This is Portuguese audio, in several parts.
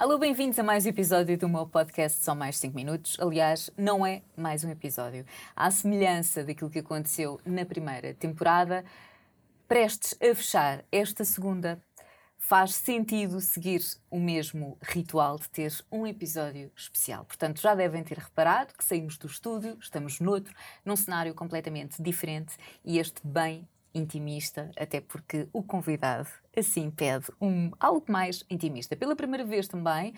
Alô, bem-vindos a mais um episódio do meu podcast Só Mais 5 Minutos. Aliás, não é mais um episódio. À semelhança daquilo que aconteceu na primeira temporada, prestes a fechar esta segunda, faz sentido seguir o mesmo ritual de ter um episódio especial. Portanto, já devem ter reparado que saímos do estúdio, estamos noutro, num cenário completamente diferente e este bem intimista, até porque o convidado assim pede um, algo mais intimista. Pela primeira vez também,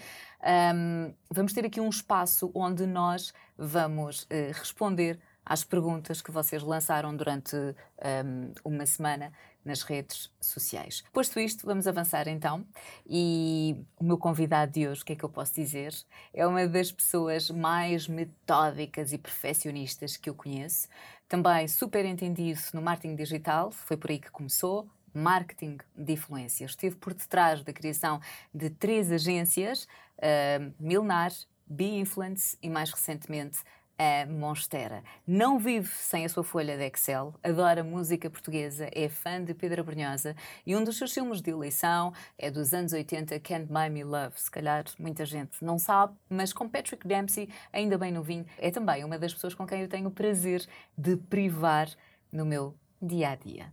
um, vamos ter aqui um espaço onde nós vamos uh, responder às perguntas que vocês lançaram durante um, uma semana nas redes sociais. Posto isto, vamos avançar então. E o meu convidado de hoje, o que é que eu posso dizer? É uma das pessoas mais metódicas e perfeccionistas que eu conheço. Também super entendido no marketing digital, foi por aí que começou. Marketing de influência. Esteve por detrás da criação de três agências, uh, Milnar, Be Influence e mais recentemente a Monstera. Não vive sem a sua folha de Excel, adora música portuguesa, é fã de Pedro Brunhosa e um dos seus filmes de eleição é dos anos 80, Can't Buy Me Love. Se calhar muita gente não sabe, mas com Patrick Dempsey, ainda bem novinho, é também uma das pessoas com quem eu tenho o prazer de privar no meu dia a dia.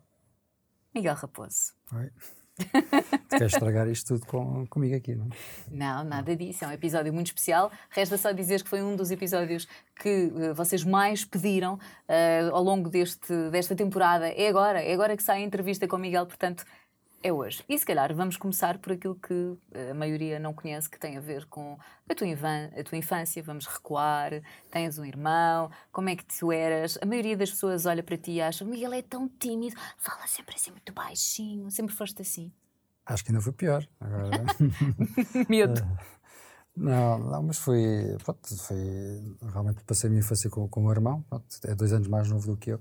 Miguel Raposo. Oi. Queres estragar isto tudo com, comigo aqui, não? Não, nada disso. É um episódio muito especial. Resta só dizer que foi um dos episódios que uh, vocês mais pediram uh, ao longo deste, desta temporada. É agora, é agora que sai a entrevista com o Miguel, portanto, é hoje. E se calhar vamos começar por aquilo que eh, a maioria não conhece, que tem a ver com a tua, a tua infância. Vamos recuar. Tens um irmão, como é que tu eras? A maioria das pessoas olha para ti e acha: Miguel é tão tímido, fala sempre assim muito baixinho. Sempre foste assim. Acho que ainda foi pior. Agora... Medo. Não, não, mas foi, pronto, foi, realmente passei a minha infância com, com o meu irmão, pronto, é dois anos mais novo do que eu,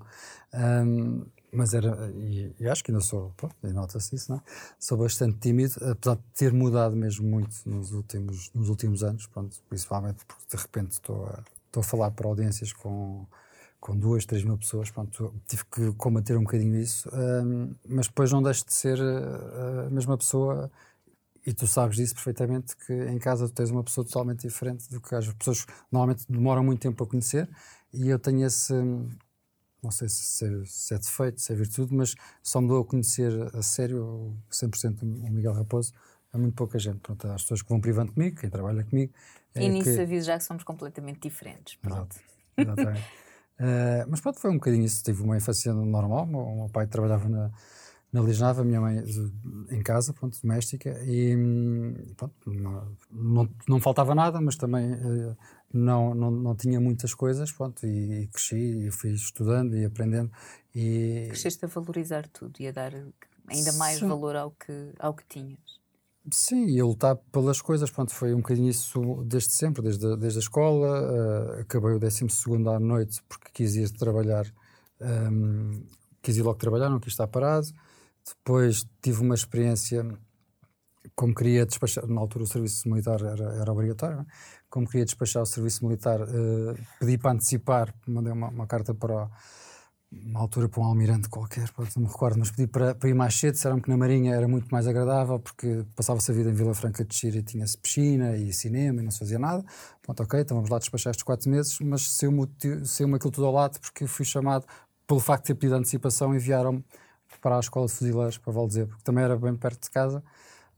um, mas era, e, acho que ainda sou, pronto, nota-se isso, não é? Sou bastante tímido, apesar de ter mudado mesmo muito nos últimos, nos últimos anos, pronto, principalmente porque de repente estou a, estou a falar para audiências com, com duas, três mil pessoas, pronto, tive que combater um bocadinho isso, um, mas depois não deixo de ser eh, a mesma pessoa e tu sabes disso perfeitamente que em casa tu tens uma pessoa totalmente diferente do que as pessoas normalmente demoram muito tempo a conhecer e eu tenho esse não sei se, é, se é defeito, se é virtude, mas só me dou a conhecer a sério 100% o Miguel Raposo a muito pouca gente. Pronto, as pessoas que vão privando comigo, quem trabalha comigo. É e nisso que... aviso já que somos completamente diferentes. Pronto. Exato, exatamente. uh, mas pronto, foi um bocadinho isso. Tive uma infância normal. O meu pai trabalhava na, na Lisnava, a minha mãe em casa, pronto, doméstica, e pronto, não, não, não, faltava nada, mas também uh, não, não, não tinha muitas coisas, pronto, e, e cresci e fui estudando e aprendendo. E... Cresceste a valorizar tudo e a dar ainda mais Sim. valor ao que, ao que tinhas. Sim, e a lutar pelas coisas, pronto, foi um bocadinho isso desde sempre, desde, desde a escola, uh, acabei o 12 à noite porque quis ir trabalhar, um, ehm, quis ir logo trabalhar, não quis estar parado, depois tive uma experiência, como queria despachar, na altura o serviço militar era, era obrigatório, é? Como queria despachar o serviço militar, uh, pedi para antecipar, mandei uma, uma carta para uma altura para um almirante qualquer, não me recordo, mas pedi para, para ir mais cedo, disseram que na Marinha era muito mais agradável porque passava-se a vida em Vila Franca de Xira e tinha-se piscina e cinema e não se fazia nada. Pronto, ok, então vamos lá despachar estes quatro meses, mas saiu-me saiu aquilo tudo ao lado porque fui chamado, pelo facto de ter pedido antecipação, enviaram-me para a escola de fuzileiros para Valdezer, porque também era bem perto de casa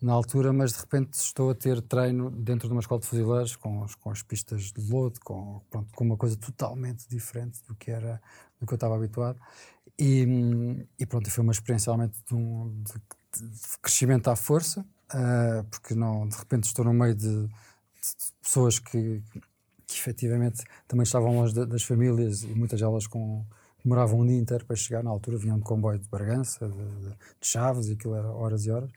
na altura, mas de repente estou a ter treino dentro de uma escola de fuzileiros com, com as pistas de lodo, com, pronto, com uma coisa totalmente diferente do que era do que eu estava habituado. E, e pronto, foi uma experiência realmente de, um, de, de crescimento à força, uh, porque não, de repente estou no meio de, de pessoas que, que efetivamente também estavam longe das famílias e muitas delas com demoravam um dia inteiro para chegar, na altura vinham de comboio de Bragança, de, de, de Chaves, e aquilo era horas e horas.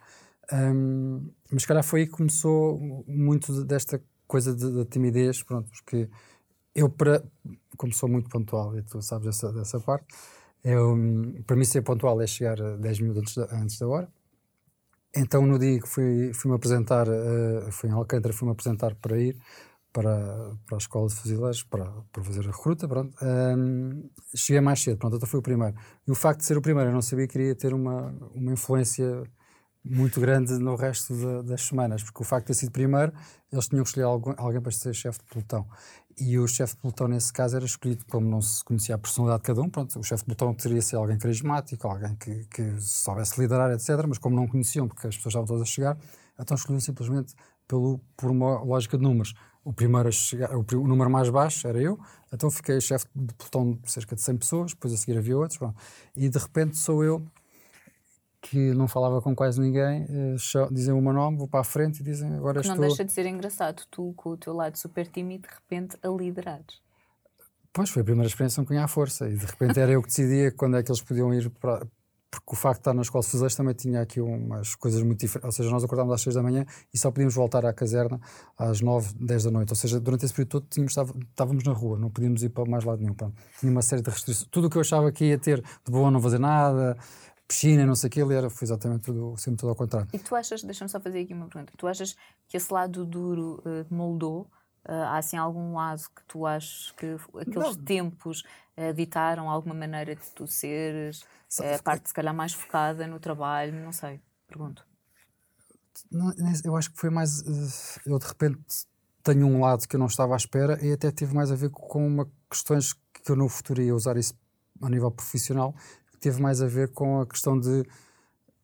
Um, mas se calhar foi aí que começou muito desta coisa da timidez, pronto, porque eu, para, como sou muito pontual, e tu sabes dessa, dessa parte, eu, para mim ser pontual é chegar 10 minutos antes da, antes da hora. Então, no dia que fui, fui-me apresentar, uh, fui em Alcântara, fui-me apresentar para ir, para, para a escola de fuzileiros, para, para fazer a recruta, pronto. Um, cheguei mais cedo, pronto, então fui o primeiro. E o facto de ser o primeiro, eu não sabia que iria ter uma, uma influência muito grande no resto de, das semanas, porque o facto de ter sido primeiro, eles tinham que escolher alguém, alguém para ser chefe de pelotão. E o chefe de pelotão, nesse caso, era escolhido, como não se conhecia a personalidade de cada um, pronto, o chefe de pelotão teria ser alguém carismático, alguém que, que soubesse liderar, etc. Mas como não conheciam, porque as pessoas estavam todas a chegar, então escolhiam simplesmente pelo, por uma lógica de números. O primeiro chegar, o, o número mais baixo era eu, então fiquei chefe de pelotão de cerca de 100 pessoas, depois a seguir havia outros, pronto. e de repente sou eu que não falava com quase ninguém, uh, dizem o meu nome, vou para a frente e dizem agora que estou... Não deixa de ser engraçado, tu com o teu lado super tímido, de repente a liderares. Pois, foi a primeira experiência com a força e de repente era eu que decidia quando é que eles podiam ir para... Porque o facto de estar na escola de fuzileiros também tinha aqui umas coisas muito diferentes. Ou seja, nós acordámos às 6 da manhã e só podíamos voltar à caserna às 9, 10 da noite. Ou seja, durante esse período todo tínhamos, estávamos na rua, não podíamos ir para mais lado nenhum. Pronto. Tinha uma série de restrições. Tudo o que eu achava que ia ter de boa não fazer nada, piscina, não sei o que, ele era, foi exatamente tudo, sempre tudo ao contrário. E tu achas, deixa-me só fazer aqui uma pergunta, tu achas que esse lado duro uh, moldou? Uh, há assim algum lado que tu achas que aqueles não. tempos uh, ditaram alguma maneira de tu seres, a parte se calhar mais focada no trabalho, não sei, pergunto. Não, eu acho que foi mais, eu de repente tenho um lado que eu não estava à espera e até teve mais a ver com uma questões que eu no futuro ia usar isso a nível profissional, teve mais a ver com a questão de.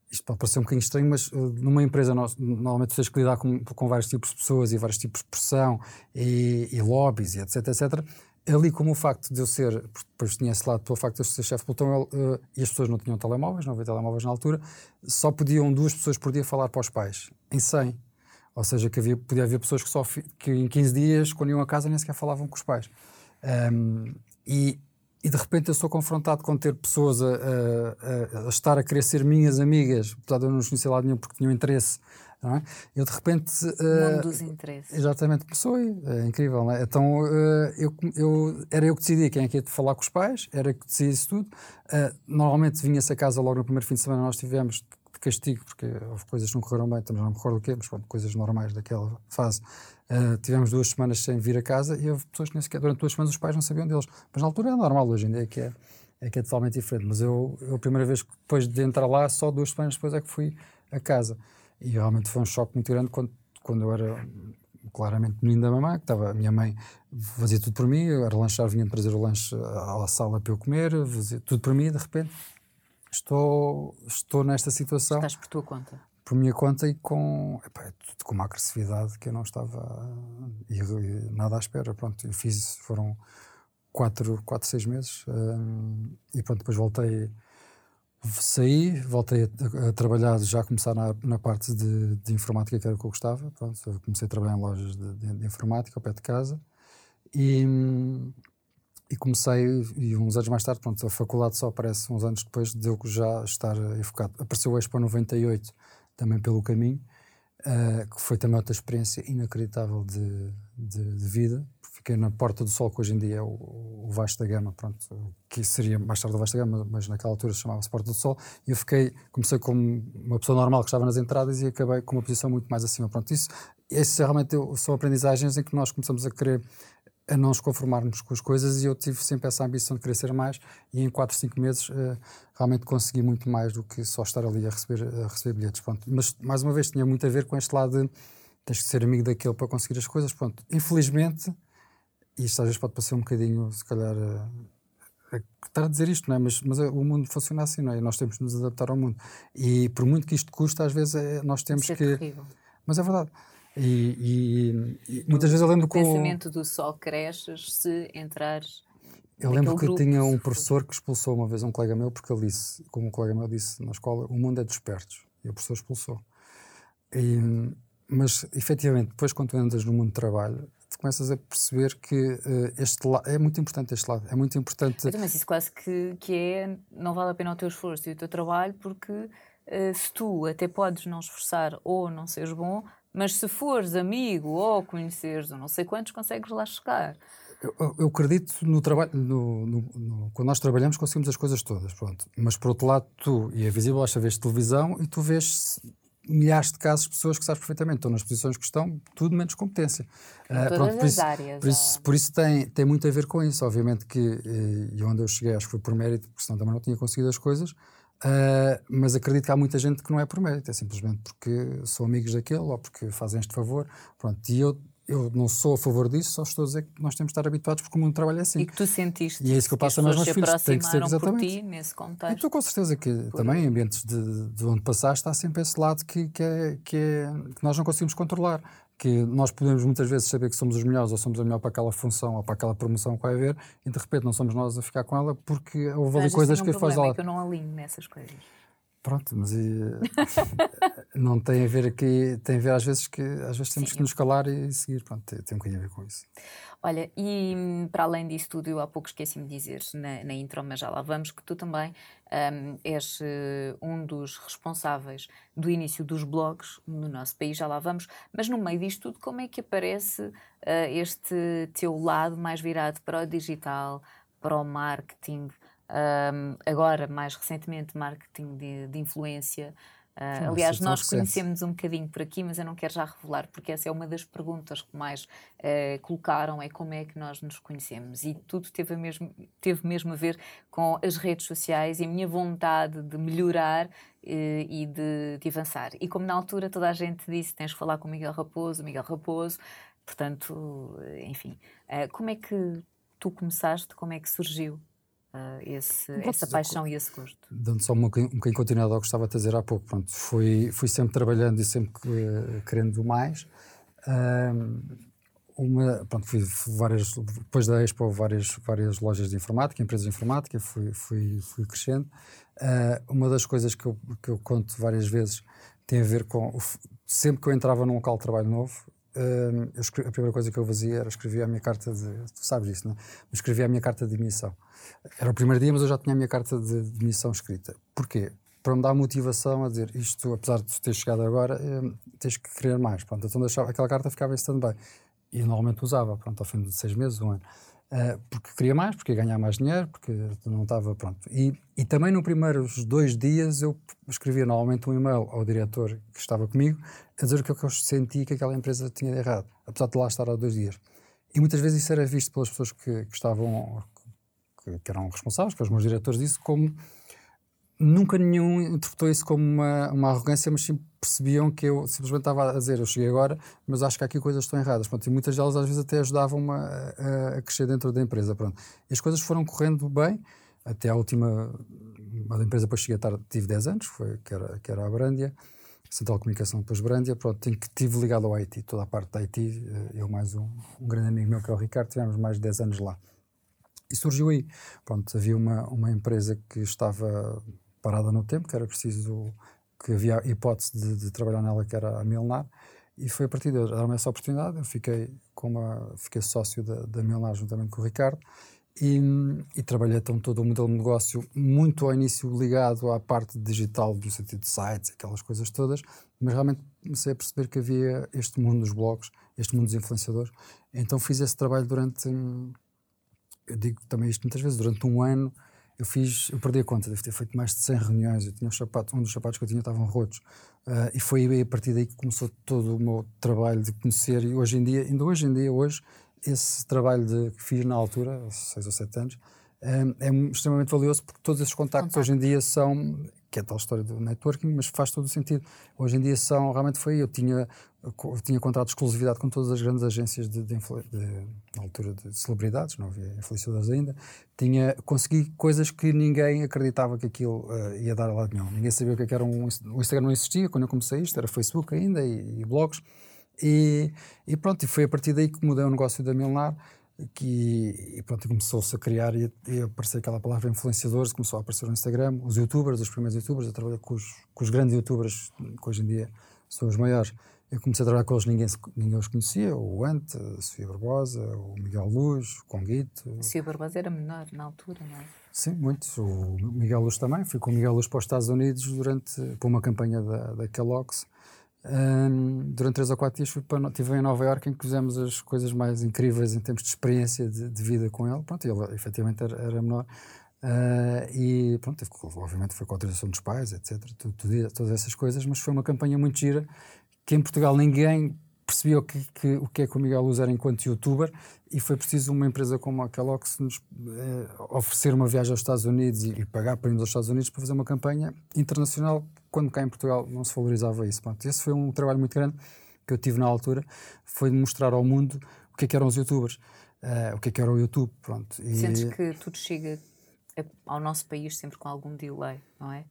Isto pode parecer um bocadinho estranho, mas uh, numa empresa nós, normalmente tens que lidar com, com vários tipos de pessoas e vários tipos de pressão e, e lobbies e etc, etc. Ali, como o facto de eu ser, depois tinha esse lado, pelo facto de eu ser chefe de pelotão, uh, e as pessoas não tinham telemóveis, não havia telemóveis na altura, só podiam duas pessoas por dia falar para os pais, em 100. Ou seja, que havia, podia haver pessoas que, só, que em 15 dias, quando iam a casa, nem sequer falavam com os pais. Um, e e de repente eu sou confrontado com ter pessoas a, a, a, estar a querer ser minhas amigas, de eu não os conhecer lá nenhum porque tinham interesse, não é? Eu de repente. Uh, dos interesses. Exatamente, começou é incrível, não é? Então uh, eu, eu, era eu que decidia quem é que ia falar com os pais, era eu que decidia isso tudo. Uh, normalmente vinha-se a casa logo no primeiro fim de semana, nós tivemos de castigo, porque houve coisas que não correram bem, também não me recordo o quê, mas pronto, coisas normais daquela fase. Uh, tivemos duas semanas sem vir a casa e houve pessoas que nem sequer, durante duas semanas os pais não sabiam deles. Mas na altura é normal, hoje em dia é que é, é, que é totalmente diferente. Mas eu, eu, a primeira vez depois de entrar lá, só duas semanas depois é que fui a casa. E realmente foi um choque muito grande quando, quando eu era claramente menino da mamãe, que estava, a minha mãe fazia tudo por mim, era lanchar, vinha trazer o lanche à sala para eu comer, fazia tudo por mim e de repente estou, estou nesta situação. Estás por tua conta por minha conta e com, epá, é com uma agressividade que eu não estava e, e nada à espera. Pronto, eu fiz, foram quatro, quatro seis meses um, e pronto, depois voltei, saí, voltei a, a trabalhar, já a começar na, na parte de, de, informática que era o que eu gostava. Pronto, comecei a trabalhar em lojas de, de, de informática ao pé de casa e, e comecei, e uns anos mais tarde, pronto, a faculdade só aparece uns anos depois de eu já estar enfocado. Apareceu o Expo 98 também pelo caminho, uh, que foi também outra experiência inacreditável de, de, de, vida. Fiquei na Porta do Sol, que hoje em dia é o, o Vasta Gama, pronto, que seria mais tarde o Vasta Gama, mas naquela altura chamava-se Porta do Sol, e eu fiquei, comecei como uma pessoa normal que estava nas entradas e acabei com uma posição muito mais acima. Pronto, isso, esses realmente são aprendizagens em que nós começamos a querer a não nos conformarmos com as coisas e eu tive sempre essa ambição de ser mais e em 4, 5 meses uh, realmente consegui muito mais do que só estar ali a receber, a receber bilhetes. Pronto. Mas, mais uma vez, tinha muito a ver com este lado de tens que ser amigo daquele para conseguir as coisas. Pronto. Infelizmente, e isto às vezes pode parecer um bocadinho, se calhar, a, estar a dizer isto, não é? mas, mas o mundo funciona assim, não é? Nós temos de nos adaptar ao mundo. E por muito que isto custa, às vezes é, nós temos Isso é que. Terrível. Mas é verdade. E, e, e muitas vezes eu lembro que. O pensamento do só cresces se entrares. Eu lembro que grupo, tinha um professor que expulsou uma vez um colega meu, porque ele disse, como um colega meu disse na escola, o mundo é dos espertos. E o professor expulsou. E, mas, efetivamente, depois, quando tu entras no mundo do trabalho, tu começas a perceber que uh, este lado é muito importante. Este lado é muito importante. Mas isso quase que, que é, não vale a pena o teu esforço e o teu trabalho, porque uh, se tu até podes não esforçar ou não seres bom, mas se fores amigo ou conheceres não sei quantos, consegues lá chegar. Eu, eu acredito no trabalho, no, no, no, quando nós trabalhamos conseguimos as coisas todas, pronto. Mas por outro lado, tu, e é visível, esta vez televisão e tu vês milhares de casos de pessoas que sabes perfeitamente, estão nas posições que estão, tudo menos competência. Em uh, pronto, por as isso, áreas. Por isso, é. por isso tem, tem muito a ver com isso. Obviamente que, eh, e onde eu cheguei, acho que foi por mérito, porque senão também não tinha conseguido as coisas, Uh, mas acredito que há muita gente que não é por mérito, é simplesmente porque são amigos daquele ou porque fazem este favor. Pronto, e eu, eu não sou a favor disso, só estou a dizer que nós temos de estar habituados porque o mundo trabalha assim. E que tu sentiste. E é isso que eu passo aos meus filhos. Tem que ser exatamente. Por ti, nesse contexto. E tu, com certeza, que por também em ambientes de, de onde passaste, está sempre esse lado que, que, é, que, é, que nós não conseguimos controlar que nós podemos muitas vezes saber que somos os melhores ou somos a melhor para aquela função ou para aquela promoção que vai haver e de repente não somos nós a ficar com ela porque houve ali coisas um que faz lá. É que eu não alinho nessas coisas. Pronto, mas e, não tem a ver aqui, tem a ver às vezes que às vezes temos Sim. que nos calar e seguir, pronto, tem, tem um bocadinho a ver com isso. Olha, e hum, para além disso tudo, eu há pouco esqueci-me de dizer na, na intro, mas já lá vamos, que tu também um, és uh, um dos responsáveis do início dos blogs no nosso país, já lá vamos, mas no meio disto tudo, como é que aparece uh, este teu lado mais virado para o digital, para o marketing, um, agora mais recentemente marketing de, de influência, Uh, aliás, nós conhecemos um bocadinho por aqui, mas eu não quero já revelar, porque essa é uma das perguntas que mais uh, colocaram, é como é que nós nos conhecemos. E tudo teve mesmo, teve mesmo a ver com as redes sociais e a minha vontade de melhorar uh, e de, de, avançar. E como na altura toda a gente disse, tens que falar com o Miguel Raposo, Miguel Raposo, portanto, enfim. como é que tu começaste, como é que surgiu uh, esse, essa paixão e esse gosto. Dando só um bocadinho um continuidade ao que estava a dizer há pouco, pronto, fui, fui sempre trabalhando e sempre uh, querendo mais. Uh, uma, pronto, fui, várias, depois da Expo, várias, várias lojas de informática, empresas de informática, fui, fui, fui crescendo. Uh, uma das coisas que eu, que eu conto várias vezes tem a ver com. Sempre que eu entrava num local de trabalho novo, uh, escrevi, a primeira coisa que eu fazia era escrever a minha carta de. Tu sabes isso, não é? Escrevia a minha carta de admissão. Era o primeiro dia, mas eu já tinha a minha carta de demissão escrita. Porquê? Para me dar motivação a dizer isto, apesar de ter chegado agora, eh, tens que querer mais. Pronto, então deixava, aquela carta ficava em stand-by. E normalmente usava, pronto, ao fim de seis meses, um ano. Uh, porque queria mais, porque ia ganhar mais dinheiro, porque não estava pronto. E, e também nos primeiros dois dias eu escrevia normalmente um e-mail ao diretor que estava comigo a dizer o é que eu senti que aquela empresa tinha de errado, apesar de lá estar há dois dias. E muitas vezes isso era visto pelas pessoas que, que estavam, que, que, eram responsáveis, pelos meus diretores disso, como nunca nenhum interpretou isso como uma, uma arrogância, mas sim percebiam que eu simplesmente estava a dizer, eu cheguei agora, mas acho que aqui coisas estão erradas. Pronto, e muitas delas às vezes até ajudavam-me a, a, crescer dentro da empresa. Pronto. E as coisas foram correndo bem, até a última, a empresa depois cheguei a estar, tive 10 anos, foi, que, era, que era a Brandia, Central de Comunicação depois Brandia, pronto, que tive ligado ao IT, toda a parte da IT, eh, eu mais um, um grande amigo meu que é o Ricardo, tivemos mais de 10 anos lá. E surgiu aí, pronto, havia uma, uma empresa que estava parada no tempo, que era preciso, que havia hipótese de, de trabalhar nela, que era a Milnar, e foi a partir de dar-me essa oportunidade, eu fiquei, com uma, fiquei sócio da, da Milnar juntamente com o Ricardo, e, e, trabalhei então todo o modelo de negócio muito ao início ligado à parte digital, no sentido de sites, aquelas coisas todas, mas realmente comecei a perceber que havia este mundo dos blogs, este mundo dos influenciadores. Então fiz esse trabalho durante, eu digo também isto muitas vezes, durante um ano eu fiz, eu perdi a conta, devo ter feito mais de 100 reuniões, eu tinha os sapatos, um dos sapatos que eu tinha estavam rotos, uh, e foi a partir daí que começou todo o meu trabalho de conhecer, e hoje em dia, ainda hoje em dia, hoje, esse trabalho de, que fiz na altura, 6 ou 7 anos, é, é extremamente valioso porque todos esses contactos Contato. hoje em dia são que é a tal história do networking, mas faz todo o sentido. Hoje em dia são, realmente foi, eu tinha, tinha contrato de exclusividade com todas as grandes agências de, de, de, na altura de celebridades, não havia influenciadores ainda, tinha, consegui coisas que ninguém acreditava que aquilo uh, ia dar a lado nenhum. Ninguém sabia o que, é que era um, o Instagram não existia quando eu comecei isto, era Facebook ainda e, e blogs, e, e pronto, e foi a partir daí que mudei o negócio da Milnar, que e pronto, começou-se a criar e, e apareceu aquela palavra influenciadores, começou a aparecer no Instagram, os youtubers, os primeiros youtubers, eu trabalhei com os, com os grandes youtubers, que hoje em dia são os maiores. Eu comecei a trabalhar com eles, ninguém, ninguém os conhecia, o Ante, a Sofia Barbosa, o Miguel Luz, o Conguito. A Sofia Barbosa era menor na altura, não é? Sim, muitos. O Miguel Luz também. Fui com o Miguel Luz para os Estados Unidos durante, para uma campanha da, da Kellogg's um, durante três ou quatro dias fui para, estive em Nova Iorque em que fizemos as coisas mais incríveis em termos de experiência de, de vida com ele. Pronto, ele efetivamente era, era menor. Uh, e pronto, teve, obviamente foi com a autorização dos pais, etc. Tudo, tudo, todas essas coisas, mas foi uma campanha muito gira que em Portugal ninguém percebi o que, que, o que é que o Miguel Luz era enquanto youtuber e foi preciso uma empresa como a Kellogg's nos eh, oferecer uma viagem aos Estados Unidos e, e, pagar para irmos aos Estados Unidos para fazer uma campanha internacional quando cá em Portugal não se valorizava isso. Pronto, esse foi um trabalho muito grande que eu tive na altura, foi mostrar ao mundo o que é que eram os youtubers, uh, o que é que era o YouTube. Pronto. E... Sentes que tudo chega ao nosso país sempre com algum delay, não é?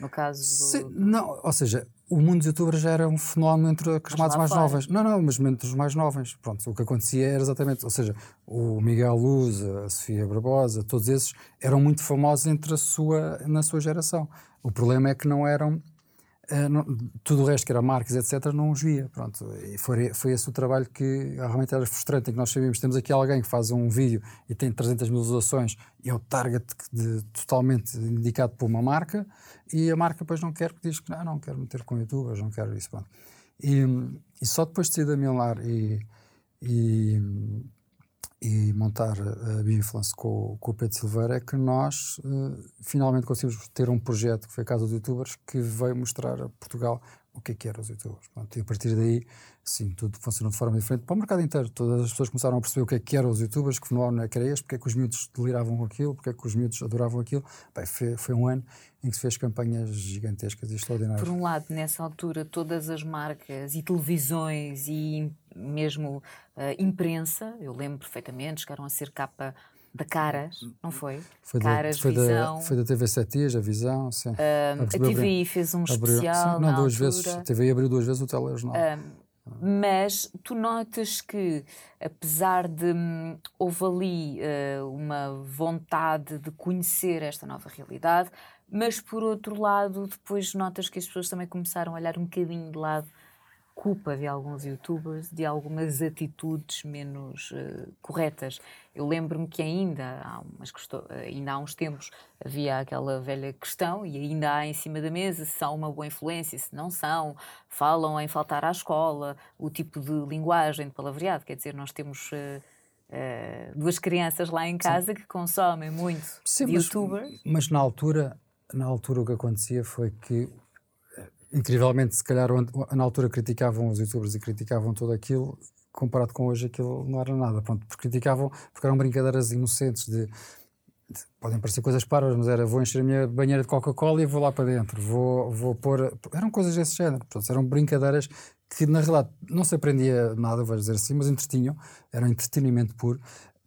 No caso do... Se, não, ou seja, o mundo dos youtubers já era um fenómeno entre as camadas mais fora. novas. Não, não, mas entre os mais novos. Pronto, o que acontecia era exatamente, ou seja, o Miguel Luz, a Sofia Barbosa, todos esses eram muito famosos entre a sua, na sua geração. O problema é que não eram Uh, não, tudo o resto que era marcas, etc., não os via. Pronto. E foi, foi esse o trabalho que realmente era frustrante, em que nós sabíamos, temos aqui alguém que faz um vídeo e tem 300 mil visualizações e é o target de, totalmente indicado por uma marca e a marca depois não quer, porque diz que não, não quero meter com youtubers, não quero isso. Pronto. E, e só depois de sair da Milar e, e e montar a Bioinfluence com, com o Pedro Silveira é que nós uh, finalmente conseguimos ter um projeto que foi a Casa dos Youtubers que veio mostrar a Portugal o que é que eram os youtubers. Pronto, e a partir daí, sim, tudo funcionou de forma diferente para o mercado inteiro. Todas as pessoas começaram a perceber o que é que eram os youtubers, que fenómeno é que era este, porque é que os miúdos deliravam com aquilo, porque é que os miúdos adoravam aquilo. Bem, foi, foi um ano em que se fez campanhas gigantescas e extraordinárias. Por um lado, nessa altura, todas as marcas e televisões e mesmo uh, imprensa, eu lembro perfeitamente, chegaram a ser capa da Caras, não foi? Foi Caras, da, foi Visão. Da, foi da TV 7 Dias, a Visão, sim. Um, a TVI fez um abriu, especial. Sim, não, duas altura. vezes. A TVI abriu duas vezes o telejornal. Um, mas tu notas que, apesar de hum, houve ali uh, uma vontade de conhecer esta nova realidade, mas por outro lado, depois notas que as pessoas também começaram a olhar um bocadinho de lado culpa de alguns youtubers de algumas atitudes menos uh, corretas. Eu lembro-me que ainda há, umas ainda há uns tempos havia aquela velha questão, e ainda há em cima da mesa, se são uma boa influência, se não são, falam em faltar à escola, o tipo de linguagem, de palavreado, quer dizer, nós temos... Uh, Uh, duas crianças lá em casa Sim. que consomem muito Sim, de mas, youtubers. Mas na altura, na altura o que acontecia foi que incrivelmente, se calhar na altura criticavam os youtubers e criticavam tudo aquilo, comparado com hoje aquilo não era nada, pronto, porque criticavam, porque eram brincadeiras inocentes de, de podem parecer coisas paras, mas era vou encher a minha banheira de Coca-Cola e vou lá para dentro, vou, vou pôr, eram coisas desse género, portanto, eram brincadeiras que na realidade não se aprendia nada, vou dizer assim, mas entretinham, era um entretenimento puro,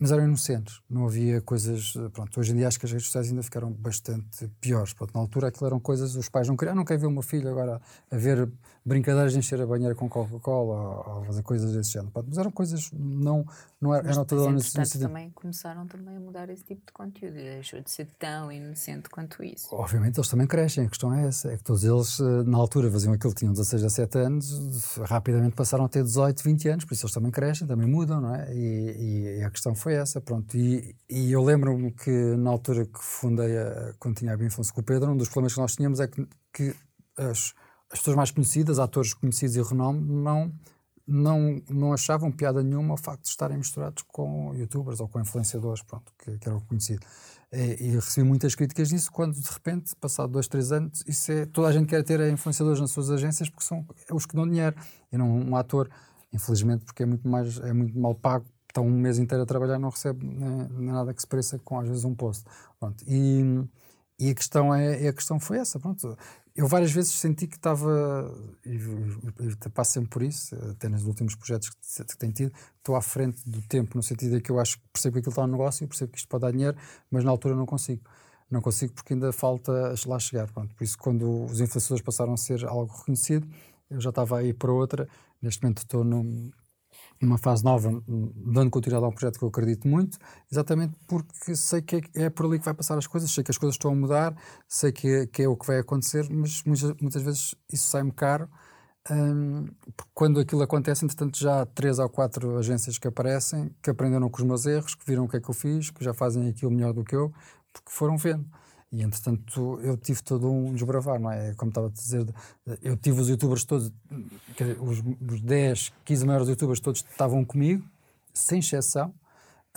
mas eram inocentes, não havia coisas. Pronto, hoje em dia acho que as redes sociais ainda ficaram bastante piores. Pronto, na altura aquilo eram coisas, os pais não queriam, ah, não quero ver o meu filho agora a ver brincadeiras de encher a banheira com Coca-Cola ou, fazer coisas desse género. Pronto, mas eram coisas, não, não eram, eram todas nesse também começaram também a mudar esse tipo de conteúdo e deixou de ser tão inocente quanto isso. Obviamente eles também crescem, a questão é essa, é que todos eles eh, na altura faziam aquilo tinham 16 a 7 anos, rapidamente passaram a ter 18, 20 anos, por isso eles também crescem, também mudam, não é? E, e a questão foi essa, pronto. E, e eu lembro-me que na altura que fundei, a, quando tinha a Binfonso com o Pedro, um dos problemas que nós tínhamos é que, que as as pessoas mais conhecidas, atores conhecidos e renome, não, não, não achavam piada nenhuma o facto de estarem misturados com youtubers ou com influenciadores, pronto, que, que era o conhecido. E, e, recebi muitas críticas disso quando, de repente, passado dois, três anos, isso é, toda a gente quer ter influenciadores nas suas agências porque são os que dão dinheiro e não um ator, infelizmente, porque é muito, mais, é muito mal pago, está um mês inteiro a trabalhar não recebe nem nada que se pareça com, às vezes, um post. Pronto. E, e a questão, é, a questão foi essa, pronto eu várias vezes senti que estava, e, e, passo sempre por isso, até nos últimos projetos que, que tenho tido, estou à frente do tempo, no sentido de que eu acho que percebo que aquilo está no negócio, percebo que isto pode dar dinheiro, mas na altura não consigo. Não consigo porque ainda falta lá chegar. Pronto. Por isso, quando os influenciadores passaram a ser algo reconhecido, eu já estava aí para outra. Neste momento estou num, numa fase nova, dando continuidade a um projeto que eu acredito muito, exatamente porque sei que é, é, por ali que vai passar as coisas, sei que as coisas estão a mudar, sei que, que é o que vai acontecer, mas muitas, muitas vezes isso sai-me caro. Um, quando aquilo acontece, entretanto, já há três ou quatro agências que aparecem, que aprenderam com os meus erros, que viram o que é que eu fiz, que já fazem aquilo melhor do que eu, porque foram vendo. E entretanto eu tive todo um desbravar, não é? Como estava a dizer, eu tive os youtubers todos, os, os 10, 15 maiores youtubers todos estavam comigo, sem exceção.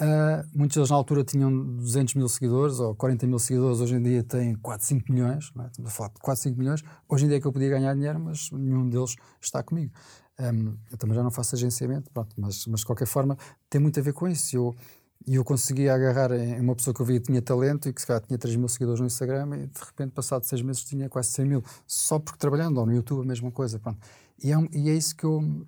Uh, muitos deles na altura tinham 200 mil seguidores ou 40 mil seguidores, hoje em dia têm 4, 5 milhões, não é? estamos a falar de 4, 5 milhões. Hoje em dia é que eu podia ganhar dinheiro, mas nenhum deles está comigo. Um, eu também já não faço agenciamento, pronto, mas, mas de qualquer forma tem muito a ver com isso. Eu, e eu conseguia agarrar em uma pessoa que eu via que tinha talento e que se calhar tinha 3 mil seguidores no Instagram e de repente, passado 6 meses, tinha quase 100 mil, só porque trabalhando, ou no YouTube a mesma coisa. Pronto. E, é, e é isso que eu.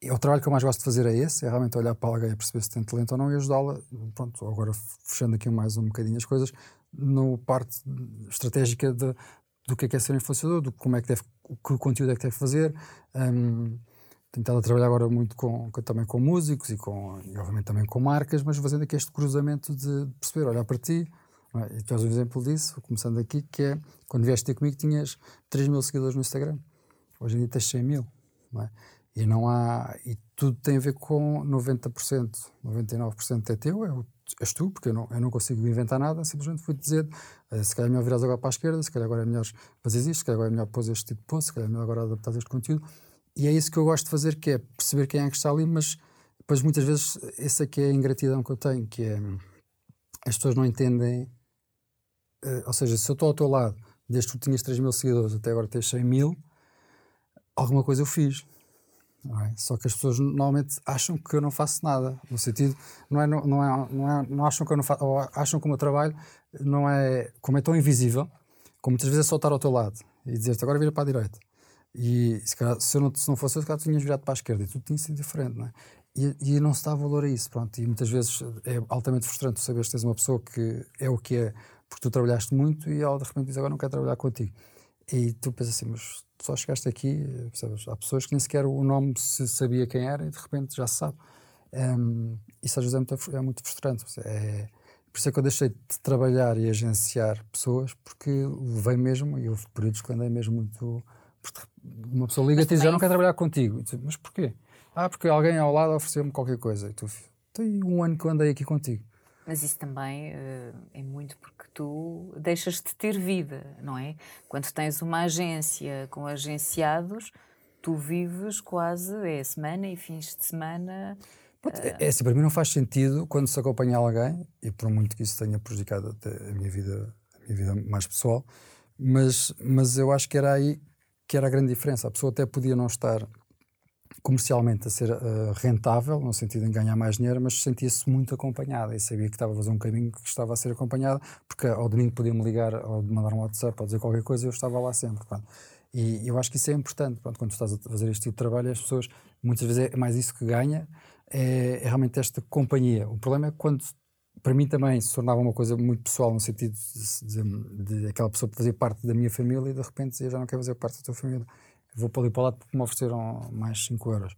É o trabalho que eu mais gosto de fazer é esse, é realmente olhar para alguém e perceber se tem talento ou não e ajudá-la. Pronto, agora fechando aqui mais um bocadinho as coisas, no parte estratégica de, do que é, que é ser influenciador, do como é que deve, que conteúdo é que deve fazer. Um, tenho estado a trabalhar agora muito com, também com músicos e, com, e obviamente também com marcas, mas fazendo aqui este cruzamento de perceber, olhar para ti, é? e tu és um exemplo disso, começando aqui, que é, quando vieste ter comigo tinhas 3 mil seguidores no Instagram, hoje em dia tens 100 mil, não é? E não há, e tudo tem a ver com 90%, 99% é teu, é o, és tu, porque eu não, eu não consigo inventar nada, simplesmente fui dizer, eh, se calhar é melhor virar agora para a esquerda, se calhar agora é melhor fazer isto, se calhar agora é melhor pôr este tipo de post, se calhar é melhor agora adaptar este conteúdo, e é isso que eu gosto de fazer, que é perceber quem é que está ali, mas depois muitas vezes essa aqui é a ingratidão que eu tenho, que é as pessoas não entendem, uh, ou seja, se eu estou ao teu lado, desde que tu tinhas 3 mil seguidores até agora tens 100 mil, alguma coisa eu fiz. É? Só que as pessoas normalmente acham que eu não faço nada, no sentido, não é, não, não, é, não, é, não acham que eu não faço, ou acham que o meu trabalho não é, como é tão invisível, como muitas vezes é só estar ao teu lado e dizer-te agora vira para a direita e se, calhar, se, não, se não fosse eu, se calhar tinhas virado para a esquerda e tudo tinha sido diferente, não é? E, e, não se dá valor a isso, pronto. E muitas vezes é altamente frustrante saber que tens uma pessoa que é o que é, porque tu trabalhaste muito e ela de repente diz agora não quer trabalhar contigo. E tu pensas assim, mas só chegaste aqui, percebes? Há pessoas que nem sequer o nome se sabia quem era e de repente já se sabe. Um, isso às vezes é muito, é muito frustrante. É, por isso é que eu deixei de trabalhar e agenciar pessoas, porque levei mesmo, e houve períodos que andei mesmo muito uma pessoa liga e diz: Já não quero trabalhar contigo. Diz, Mas porquê? Ah, porque alguém ao lado ofereceu-me qualquer coisa. E tu, tem um ano que eu andei aqui contigo. Mas isso também uh, é muito porque tu deixas de ter vida, não é? Quando tens uma agência com agenciados, tu vives quase é semana e fins de semana. Uh... É, assim, para mim não faz sentido quando se acompanha alguém, e por muito que isso tenha prejudicado até a minha vida, a minha vida mais pessoal, mas, mas eu acho que era aí que era a grande diferença. A pessoa até podia não estar comercialmente a ser uh, rentável, no sentido de ganhar mais dinheiro, mas sentia-se muito acompanhada e sabia que estava a fazer um caminho que estava a ser acompanhada, porque ao domingo podia-me ligar ou mandar um WhatsApp ou dizer qualquer coisa e eu estava lá sempre. Pronto. E eu acho que isso é importante, pronto, quando estás a fazer este tipo de trabalho, as pessoas, muitas vezes é mais isso que ganha, é, é realmente esta companhia. O problema é quando para mim também se tornava uma coisa muito pessoal, no sentido de, de, de aquela pessoa fazer parte da minha família e de repente eu já não quero fazer parte da tua família. vou para ali para lá porque me ofereceram mais 5 euros.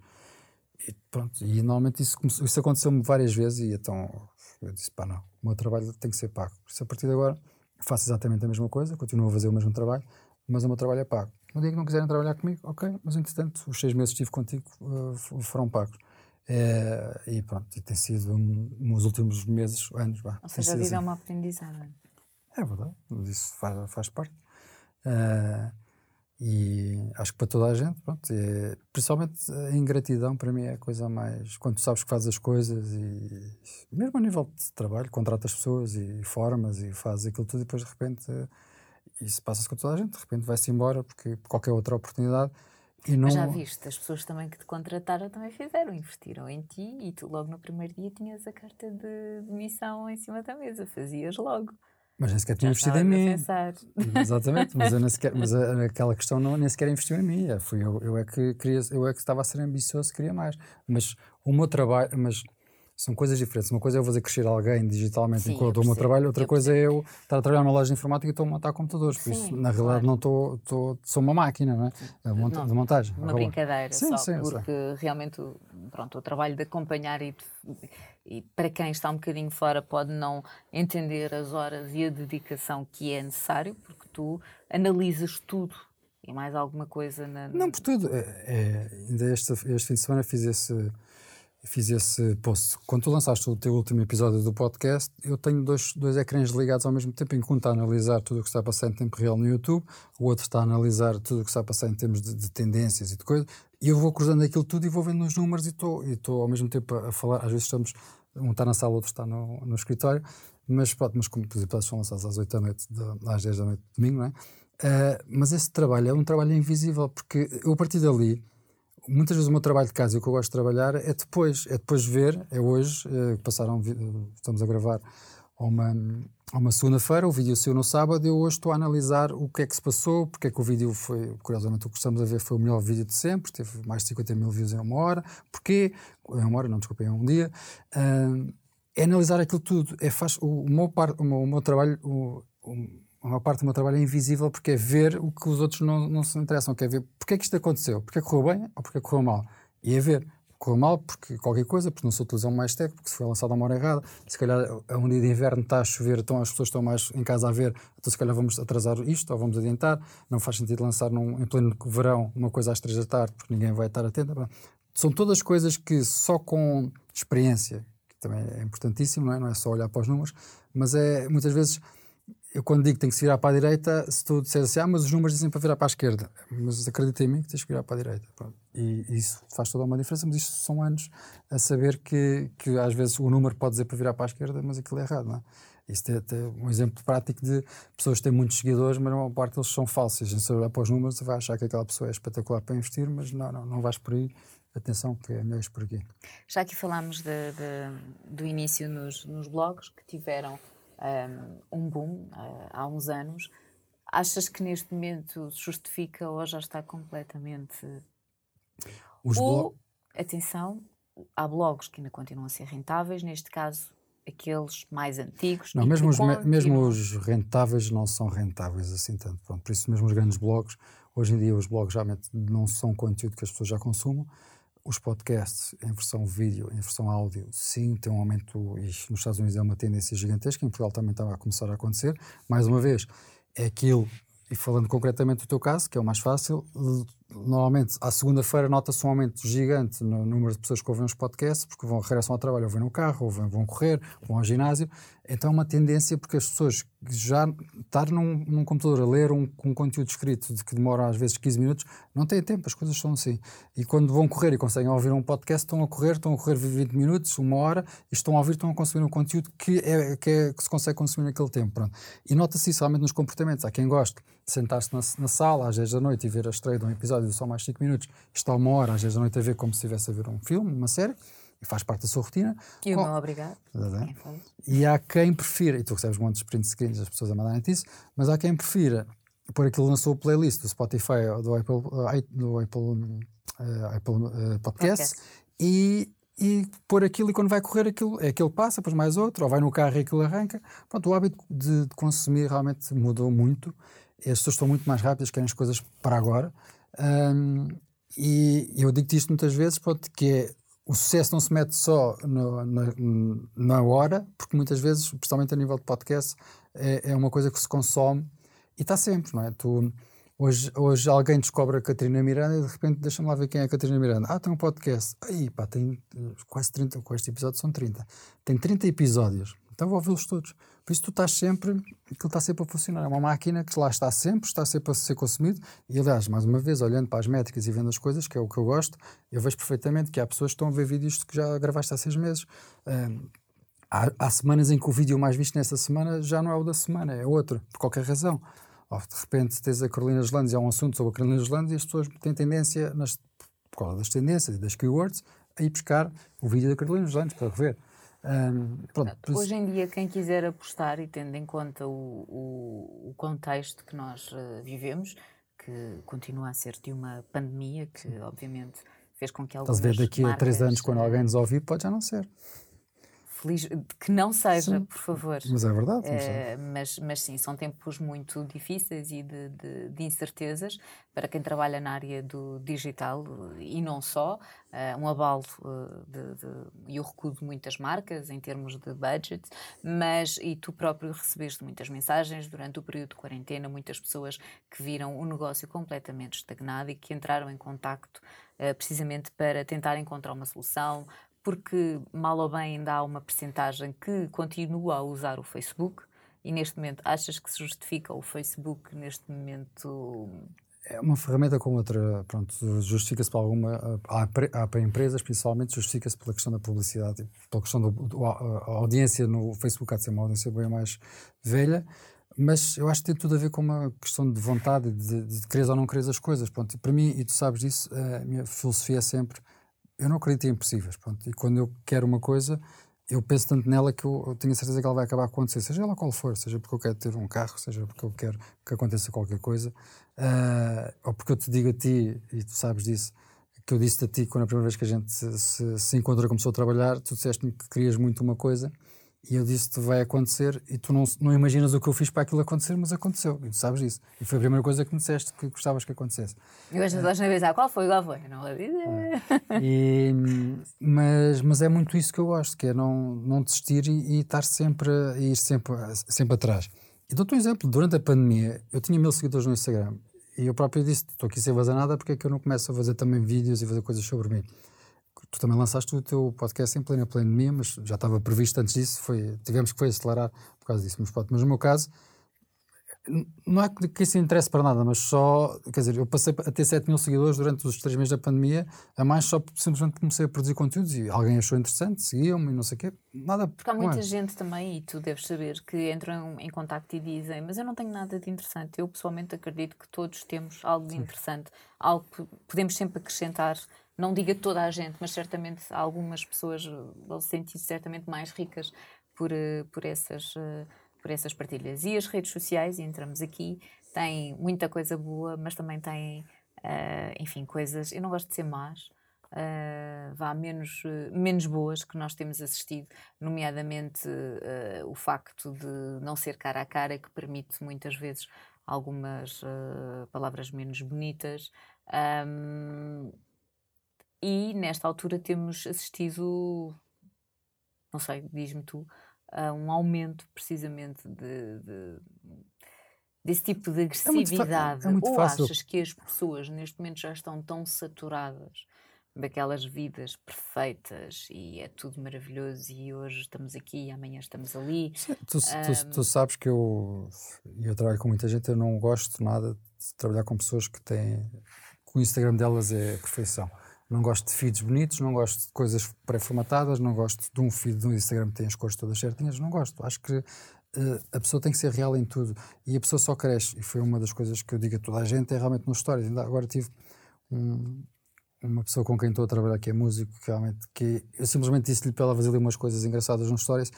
E pronto, e normalmente isso, isso aconteceu-me várias vezes e então eu disse, pá não, o meu trabalho tem que ser pago. Por isso a partir de agora faço exatamente a mesma coisa, continuo a fazer o mesmo trabalho, mas o meu trabalho é pago. No dia que não quiserem trabalhar comigo, ok, mas entretanto os seis meses que estive contigo uh, foram pagos. É, e pronto, tem sido um, nos últimos meses, anos. Vá, Ou seja, a vida é assim. é uma aprendizagem. É verdade, isso faz, faz parte. Uh, e acho que para toda a gente, pronto, é, principalmente a ingratidão para mim é a coisa mais. Quando sabes que fazes as coisas e mesmo a nível de trabalho, contratas pessoas e formas e fazes aquilo tudo e depois de repente isso passa-se com toda a gente, de repente vai-se embora porque qualquer outra oportunidade não... Mas já viste, as pessoas também que te contrataram também fizeram, investiram em ti e tu logo no primeiro dia tinhas a carta de demissão em cima da mesa, fazias logo. Mas nem sequer tinha investido em mim. Exatamente, mas, eu nem sequer, mas aquela questão não, nem sequer investiu em mim. Fui eu, eu, é que queria, eu é que estava a ser ambicioso, queria mais. Mas o meu trabalho, mas são coisas diferentes. Uma coisa é eu fazer crescer alguém digitalmente Sim, enquanto eu o meu trabalho, outra coisa é eu estar a trabalhar numa loja de informática e estou a montar computadores. Por sim, isso, na realidade, claro. não estou, estou, sou uma máquina, não é? De, montagem. Uma brincadeira sim, só, sim, porque realmente pronto, o trabalho de acompanhar e, de, e para quem está um bocadinho fora pode não entender as horas e a dedicação que é necessário, porque tu analisas tudo e mais alguma coisa na. Não, por tudo. É, é, ainda este, este fim de semana fiz esse fiz esse post. Quando tu lançaste o teu último episódio do podcast, eu tenho dois, dois ecrãs ligados ao mesmo tempo, um está a analisar tudo o que está a passar em tempo real no YouTube, o outro está a analisar tudo o que está a passar em termos de, de tendências e de coisas, e eu vou cruzando aquilo tudo e vou vendo os números e estou, e estou ao mesmo tempo a, a, falar. Às vezes estamos, um está na sala, o outro está no, no escritório, mas pronto, mas como os episódios são lançados às 8 da noite, de, às 10 da noite de domingo, não é? Uh, mas esse trabalho é um trabalho invisível, porque eu a partir dali muitas vezes o meu trabalho de casa e o que eu gosto de trabalhar é depois, é depois ver, é hoje, é, passaram, estamos a gravar uma, uma segunda-feira, o vídeo saiu no sábado eu hoje estou a analisar o que é que se passou, porque é que o vídeo foi, curiosamente o que estamos a ver foi o melhor vídeo de sempre, teve mais de 50 mil views em uma hora, porquê? Em uma hora, não, desculpa, em um dia. Uh, é analisar aquilo tudo, é faz, o, o, meu, par, o, meu, o meu trabalho, o, a maior parte do meu trabalho é invisível porque é ver o que os outros não, não se interessam, que é ver porque é que isto aconteceu, porque é que correu bem ou porque é que correu mal. E é ver correu mal porque qualquer coisa, porque não se utilizou mais tech, porque se foi lançado a uma hora errada, se calhar a um dia de inverno está a chover, então as pessoas estão mais em casa a ver, então se calhar vamos atrasar isto ou vamos adiantar, não faz sentido lançar num, em pleno verão uma coisa às três da tarde porque ninguém vai estar atento. São todas coisas que só com experiência, que também é importantíssimo, não é, não é só olhar para os números, mas é muitas vezes eu quando digo que tem que se virar para a direita, se tu disseres assim, ah, mas os números dizem para virar para a esquerda, mas acredita em mim que tens que virar para a direita. E isso faz toda uma diferença, mas isto são anos a saber que, que às vezes o número pode dizer para virar para a esquerda, mas aquilo é errado, não é? Isto é, é um exemplo prático de pessoas que têm muitos seguidores, mas a maior parte deles são falsos. A gente olhar para os números, vai achar que aquela pessoa é espetacular para investir, mas não, não, não vais por aí. Atenção, que é melhor por aqui. Já aqui falámos de, de, do início nos, nos blogs que tiveram um boom há uns anos. Achas que neste momento justifica ou já está completamente. Os ou, atenção, há blogs que ainda continuam a ser rentáveis, neste caso, aqueles mais antigos. Não, mesmo os, continuam... mesmo os rentáveis não são rentáveis assim tanto. Pronto, por isso, mesmo os grandes blogs, hoje em dia, os blogs realmente não são conteúdo que as pessoas já consumam os podcasts em versão vídeo, em versão áudio, sim, tem um aumento, e nos Estados Unidos é uma tendência gigantesca, em Portugal também estava a começar a acontecer. Mais uma vez, é aquilo, e falando concretamente do teu caso, que é o mais fácil, normalmente à segunda-feira nota-se um aumento gigante no número de pessoas que ouvem os podcasts, porque vão regressam ao trabalho, ou vêm no carro, ou vão correr, vão ao ginásio. Então é uma tendência porque as pessoas já estar num, num computador a ler um, um, conteúdo escrito de que demora às vezes 15 minutos, não têm tempo, as coisas são assim. E quando vão correr e conseguem ouvir um podcast, estão a correr, estão a correr 20 minutos, uma hora, e estão a ouvir, estão a consumir um conteúdo que, é, que, é, que se consegue consumir naquele tempo. Pronto. E nota-se isso realmente nos comportamentos. Há quem goste de sentar-se na, na, sala às 10 da noite e ver a estreia de um episódio de só mais 5 minutos, está uma hora às 10 da noite a ver como se estivesse a ver um filme, uma série e faz parte da sua rotina. E o obrigado. E há quem prefira, e tu recebes muitos print screens das pessoas a mandarem isso, mas há quem prefira pôr aquilo na sua playlist do Spotify ou do Apple, uh, do Apple, uh, Apple uh, Podcast, Podcast, E, e pôr aquilo e quando vai correr aquilo, é aquilo passa, depois mais outro, ou vai no carro e aquilo arranca. Pronto, o hábito de, de consumir realmente mudou muito. As pessoas estão muito mais rápidas, querem as coisas para agora. Um, e eu digo-te isto muitas vezes, pronto, que é o sucesso não se mete só no, na, na, hora, porque muitas vezes, principalmente a nível de podcast, é, é uma coisa que se consome e está sempre, não é? Tu, hoje, hoje alguém descobre a Catarina Miranda e de repente deixa-me lá ver quem é a Catarina Miranda. Ah, tem um podcast. Aí, pá, tem quase 30, com este episódio são 30. Tem 30 episódios. Então vou ouvi-los todos. Por isso tu estás sempre, aquilo está sempre a funcionar. É uma máquina que lá está sempre, está sempre a ser consumido. E aliás, mais uma vez, olhando para as métricas e vendo as coisas, que é o que eu gosto, eu vejo perfeitamente que há pessoas que estão a ver vídeos que já gravaste há seis meses. Um, há, há, semanas em que o vídeo mais visto nessa semana já não é o da semana, é outro, por qualquer razão. Ou de repente tens a Carolina Gelandes, há um assunto sobre a Carolina Gelandes e as pessoas têm tendência, nas, por causa das tendências e das keywords, a ir buscar o vídeo da Carolina Gelandes para rever. Um, pronto, Hoje em dia, quem quiser apostar e tendo em conta o, o, o contexto que nós uh, vivemos, que continua a ser de uma pandemia que, obviamente, fez com que algumas Estás a ver daqui a três anos, quando alguém nos ouvir, pode já não ser feliz que não seja, sim. por favor. Mas é verdade. Uh, mas, mas sim, são tempos muito difíceis e de, de, de, incertezas para quem trabalha na área do digital e não só. Uh, um abalo uh, de, e o recuo de muitas marcas em termos de budget, mas e tu próprio recebeste muitas mensagens durante o período de quarentena, muitas pessoas que viram o negócio completamente estagnado e que entraram em contacto precisamente para tentar encontrar uma solução, porque mal ou bem ainda há uma percentagem que continua a usar o Facebook e neste momento achas que se justifica o Facebook neste momento? É uma ferramenta como outra, pronto, justifica-se para alguma, há, para empresas principalmente, justifica-se pela questão da publicidade, pela questão da audiência no Facebook, há de ser uma audiência bem mais velha, mas eu acho que tem tudo a ver com uma questão de vontade, de, de querer ou não querer as coisas. Pronto. Para mim, e tu sabes disso, a minha filosofia é sempre: eu não acredito em impossíveis. Pronto. E quando eu quero uma coisa, eu penso tanto nela que eu, eu tenho certeza que ela vai acabar a acontecer, seja ela qual for, seja porque eu quero ter um carro, seja porque eu quero que aconteça qualquer coisa, uh, ou porque eu te digo a ti, e tu sabes disso, que eu disse a ti quando a primeira vez que a gente se, se, se encontrou começou a trabalhar, tu disseste-me que querias muito uma coisa e eu disse-te vai acontecer e tu não, não imaginas o que eu fiz para aquilo acontecer, mas aconteceu, e tu sabes isso. E foi a primeira coisa que me disseste que gostavas que acontecesse. E hoje estás a pensar qual foi, qual foi? Não vou dizer. E, mas, mas é muito isso que eu gosto, que é não, não desistir e, e estar sempre a ir sempre, sempre atrás. E dou-te um exemplo, durante a pandemia eu tinha mil seguidores no Instagram e eu próprio disse, estou aqui sem fazer nada, porque é que eu não começo a fazer também vídeos e fazer coisas sobre mim? Tu também lançaste o teu podcast em plena pandemia, mas já estava previsto antes disso, foi, tivemos que foi acelerar por causa disso. Mas, pode, mas no meu caso, não é que isso interesse para nada, mas só, quer dizer, eu passei a ter 7 mil seguidores durante os 3 meses da pandemia, a mais só simplesmente comecei a produzir conteúdos e alguém achou interessante, seguiam-me e não sei o quê, nada. Porque há muita gente também, e tu deves saber, que entram em contacto e dizem, mas eu não tenho nada de interessante. Eu pessoalmente acredito que todos temos algo de Sim. interessante, algo que podemos sempre acrescentar. Não diga toda a gente, mas certamente algumas pessoas vão se sentir certamente mais ricas por, eh, por essas eh, por essas partilhas. E as redes sociais, e entramos aqui, têm muita coisa boa, mas também têm, uh, enfim, coisas. Eu não gosto de ser más, uh, vá menos, uh, menos boas que nós temos assistido, nomeadamente o facto de não ser cara a cara, que permite muitas vezes algumas palavras menos bonitas. Um, e nesta altura temos assistido, não sei, diz-me tu, a um aumento precisamente de, de desse tipo de agressividade? É muito, é muito Ou fácil. achas que as pessoas neste momento já estão tão saturadas daquelas vidas perfeitas e é tudo maravilhoso e hoje estamos aqui e amanhã estamos ali? Sim, tu, um... tu, tu, sabes que eu, eu trabalho com muita gente, eu não gosto nada de trabalhar com pessoas que têm. que o Instagram delas é a perfeição. Não gosto de feeds bonitos, não gosto de coisas pré-formatadas, não gosto de um feed do Instagram que tem as cores todas certinhas, não gosto. Acho que uh, a pessoa tem que ser real em tudo e a pessoa só cresce. E foi uma das coisas que eu digo a toda a gente, é realmente nos stories. Agora tive um, uma pessoa com quem estou a trabalhar que é músico, que realmente, que eu simplesmente disse-lhe para ela fazer ali umas coisas engraçadas nos stories.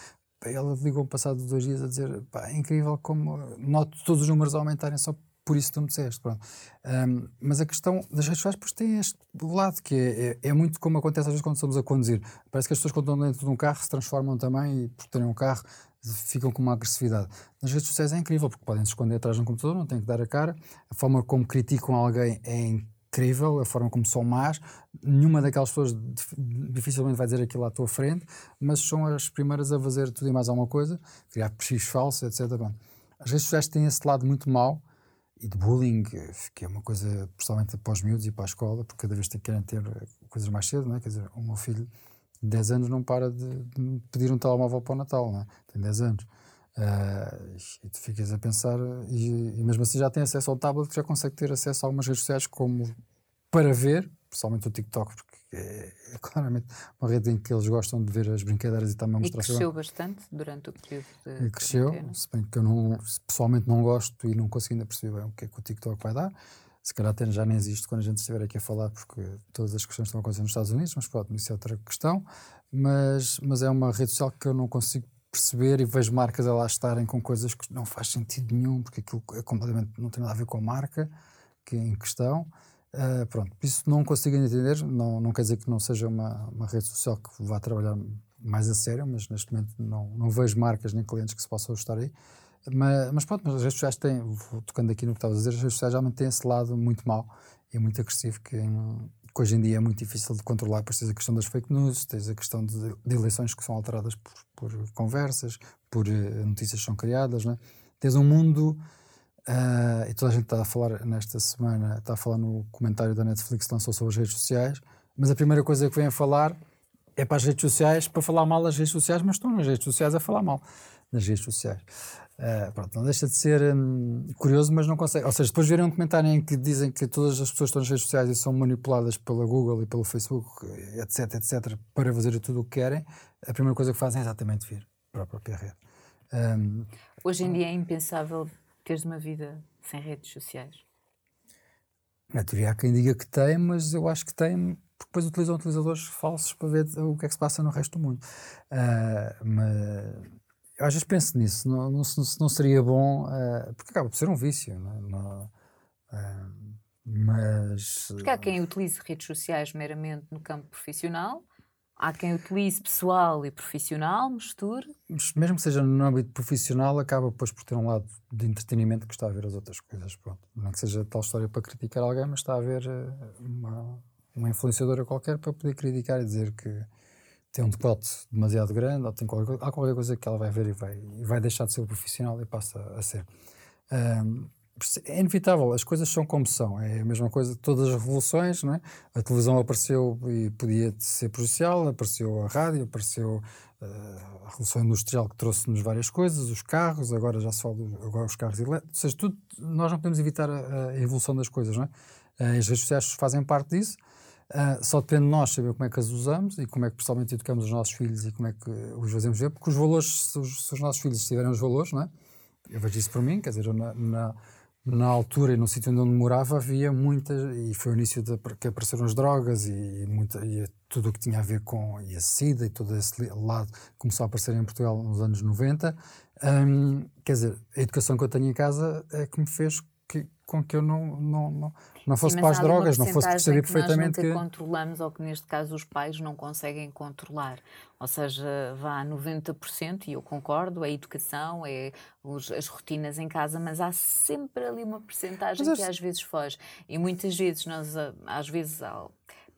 Ela ligou passado dois dias a dizer: pá, é incrível como noto todos os números aumentarem só por isso tu me disseste. Pronto. Um, mas a questão das redes sociais pois, tem este lado que é, é, é, muito como acontece às vezes quando estamos a conduzir. Parece que as pessoas quando estão dentro de um carro se transformam também e por terem um carro ficam com uma agressividade. Nas redes sociais é incrível porque podem se esconder atrás de um computador, não têm que dar a cara. A forma como criticam alguém é incrível, a forma como são más. Nenhuma daquelas pessoas dificilmente vai dizer aquilo à tua frente, mas são as primeiras a fazer tudo e mais alguma coisa, criar perfis falsos, etc. Bom, as redes sociais têm esse lado muito mau e de bullying, que é uma coisa, principalmente para os miúdos e para a escola, porque cada vez que querem ter coisas mais cedo, não é? Quer dizer, o meu filho de 10 anos não para de, de pedir um telemóvel para o Natal, não é? Tem 10 anos. Uh, e tu ficas a pensar, e, e, mesmo assim já tem acesso ao tablet, já consegue ter acesso a algumas redes sociais como para ver, principalmente o TikTok, porque é, é, claramente uma rede em que eles gostam de ver as brincadeiras e também a mostrar. E cresceu bastante durante o período de. Cresceu, se bem que eu não, pessoalmente não gosto e não consigo ainda perceber bem o que é que o TikTok vai dar. Se calhar até já nem existe quando a gente estiver aqui a falar, porque todas as questões estão acontecendo nos Estados Unidos, mas pronto, isso é outra questão. Mas, mas é uma rede social que eu não consigo perceber e vejo marcas a lá estarem com coisas que não faz sentido nenhum, porque aquilo é completamente não tem nada a ver com a marca que em questão. Uh, pronto, isso não consigo entender, não, não quer dizer que não seja uma, uma rede social que vá trabalhar mais a sério, mas neste momento não, não vejo marcas nem clientes que se possam ajustar aí. Mas, mas pronto, mas as redes sociais têm, tocando aqui no que estavas a dizer, as redes sociais realmente têm esse lado muito mau e muito agressivo que, que hoje em dia é muito difícil de controlar. Depois tens a questão das fake news, tens a questão de, de eleições que são alteradas por, por conversas, por uh, notícias que são criadas, né? tens um mundo Uh, e toda a gente está a falar nesta semana, está a falar no comentário da Netflix que lançou sobre as redes sociais, mas a primeira coisa que vem a falar é para as redes sociais, para falar mal das redes sociais, mas estão nas redes sociais a falar mal nas redes sociais. Uh, pronto, não deixa de ser um, curioso, mas não consegue. Ou seja, depois verem um comentário em que dizem que todas as pessoas que estão nas redes sociais e são manipuladas pela Google e pelo Facebook, etc, etc, para fazer tudo o que querem, a primeira coisa que fazem é exatamente vir para a própria rede. Um, Hoje em dia é impensável teres uma vida sem redes sociais. Na teoria há quem diga que tem, mas eu acho que tem, porque depois utilizam utilizadores falsos para ver o que é que se passa no resto do mundo. Uh, mas eu às vezes penso nisso, não, não, não seria bom, uh, porque acaba por ser um vício, não, é? não uh, mas. Porque há quem utilize redes sociais meramente no campo profissional Há quem utilize pessoal e profissional, misture. Mesmo que seja no âmbito profissional, acaba depois por ter um lado de entretenimento que está a ver as outras coisas. Pronto. Não é que seja tal história para criticar alguém, mas está a ver eh, uma, uma influenciadora qualquer para poder criticar e dizer que tem um decote demasiado grande ou tem qualquer, há qualquer coisa que ela vai ver e vai, e vai deixar de ser profissional e passa a ser. Um, é inevitável, as coisas são como são. É a mesma coisa de todas as revoluções, não é? A televisão apareceu e podia ser prejudicial, apareceu a rádio, apareceu uh, a revolução industrial que trouxe-nos várias coisas, os carros, agora já se fala agora os carros elétricos, ou seja, tudo, nós não podemos evitar a, a evolução das coisas, não é? Uh, as redes sociais fazem parte disso, uh, só depende de nós saber como é que as usamos e como é que pessoalmente educamos os nossos filhos e como é que os fazemos ver, porque os valores, se os, se os nossos filhos tiverem os valores, não é? Eu vejo isso por mim, quer dizer, na, na na altura e no sítio onde morava havia muitas, e foi o início de, que apareceram as drogas e, muita, e tudo o que tinha a ver com e a SIDA e todo esse lado começou a aparecer em Portugal nos anos 90. Um, quer dizer, a educação que eu tenho em casa é que me fez com que eu não, não, não, não fosse Sim, para as drogas, não fosse perceber perfeitamente que. Nós controlamos, ou que neste caso os pais não conseguem controlar. Ou seja, vá a 90%, e eu concordo, é a educação, é os, as rotinas em casa, mas há sempre ali uma percentagem mas que às vezes foge. E muitas vezes nós, às vezes,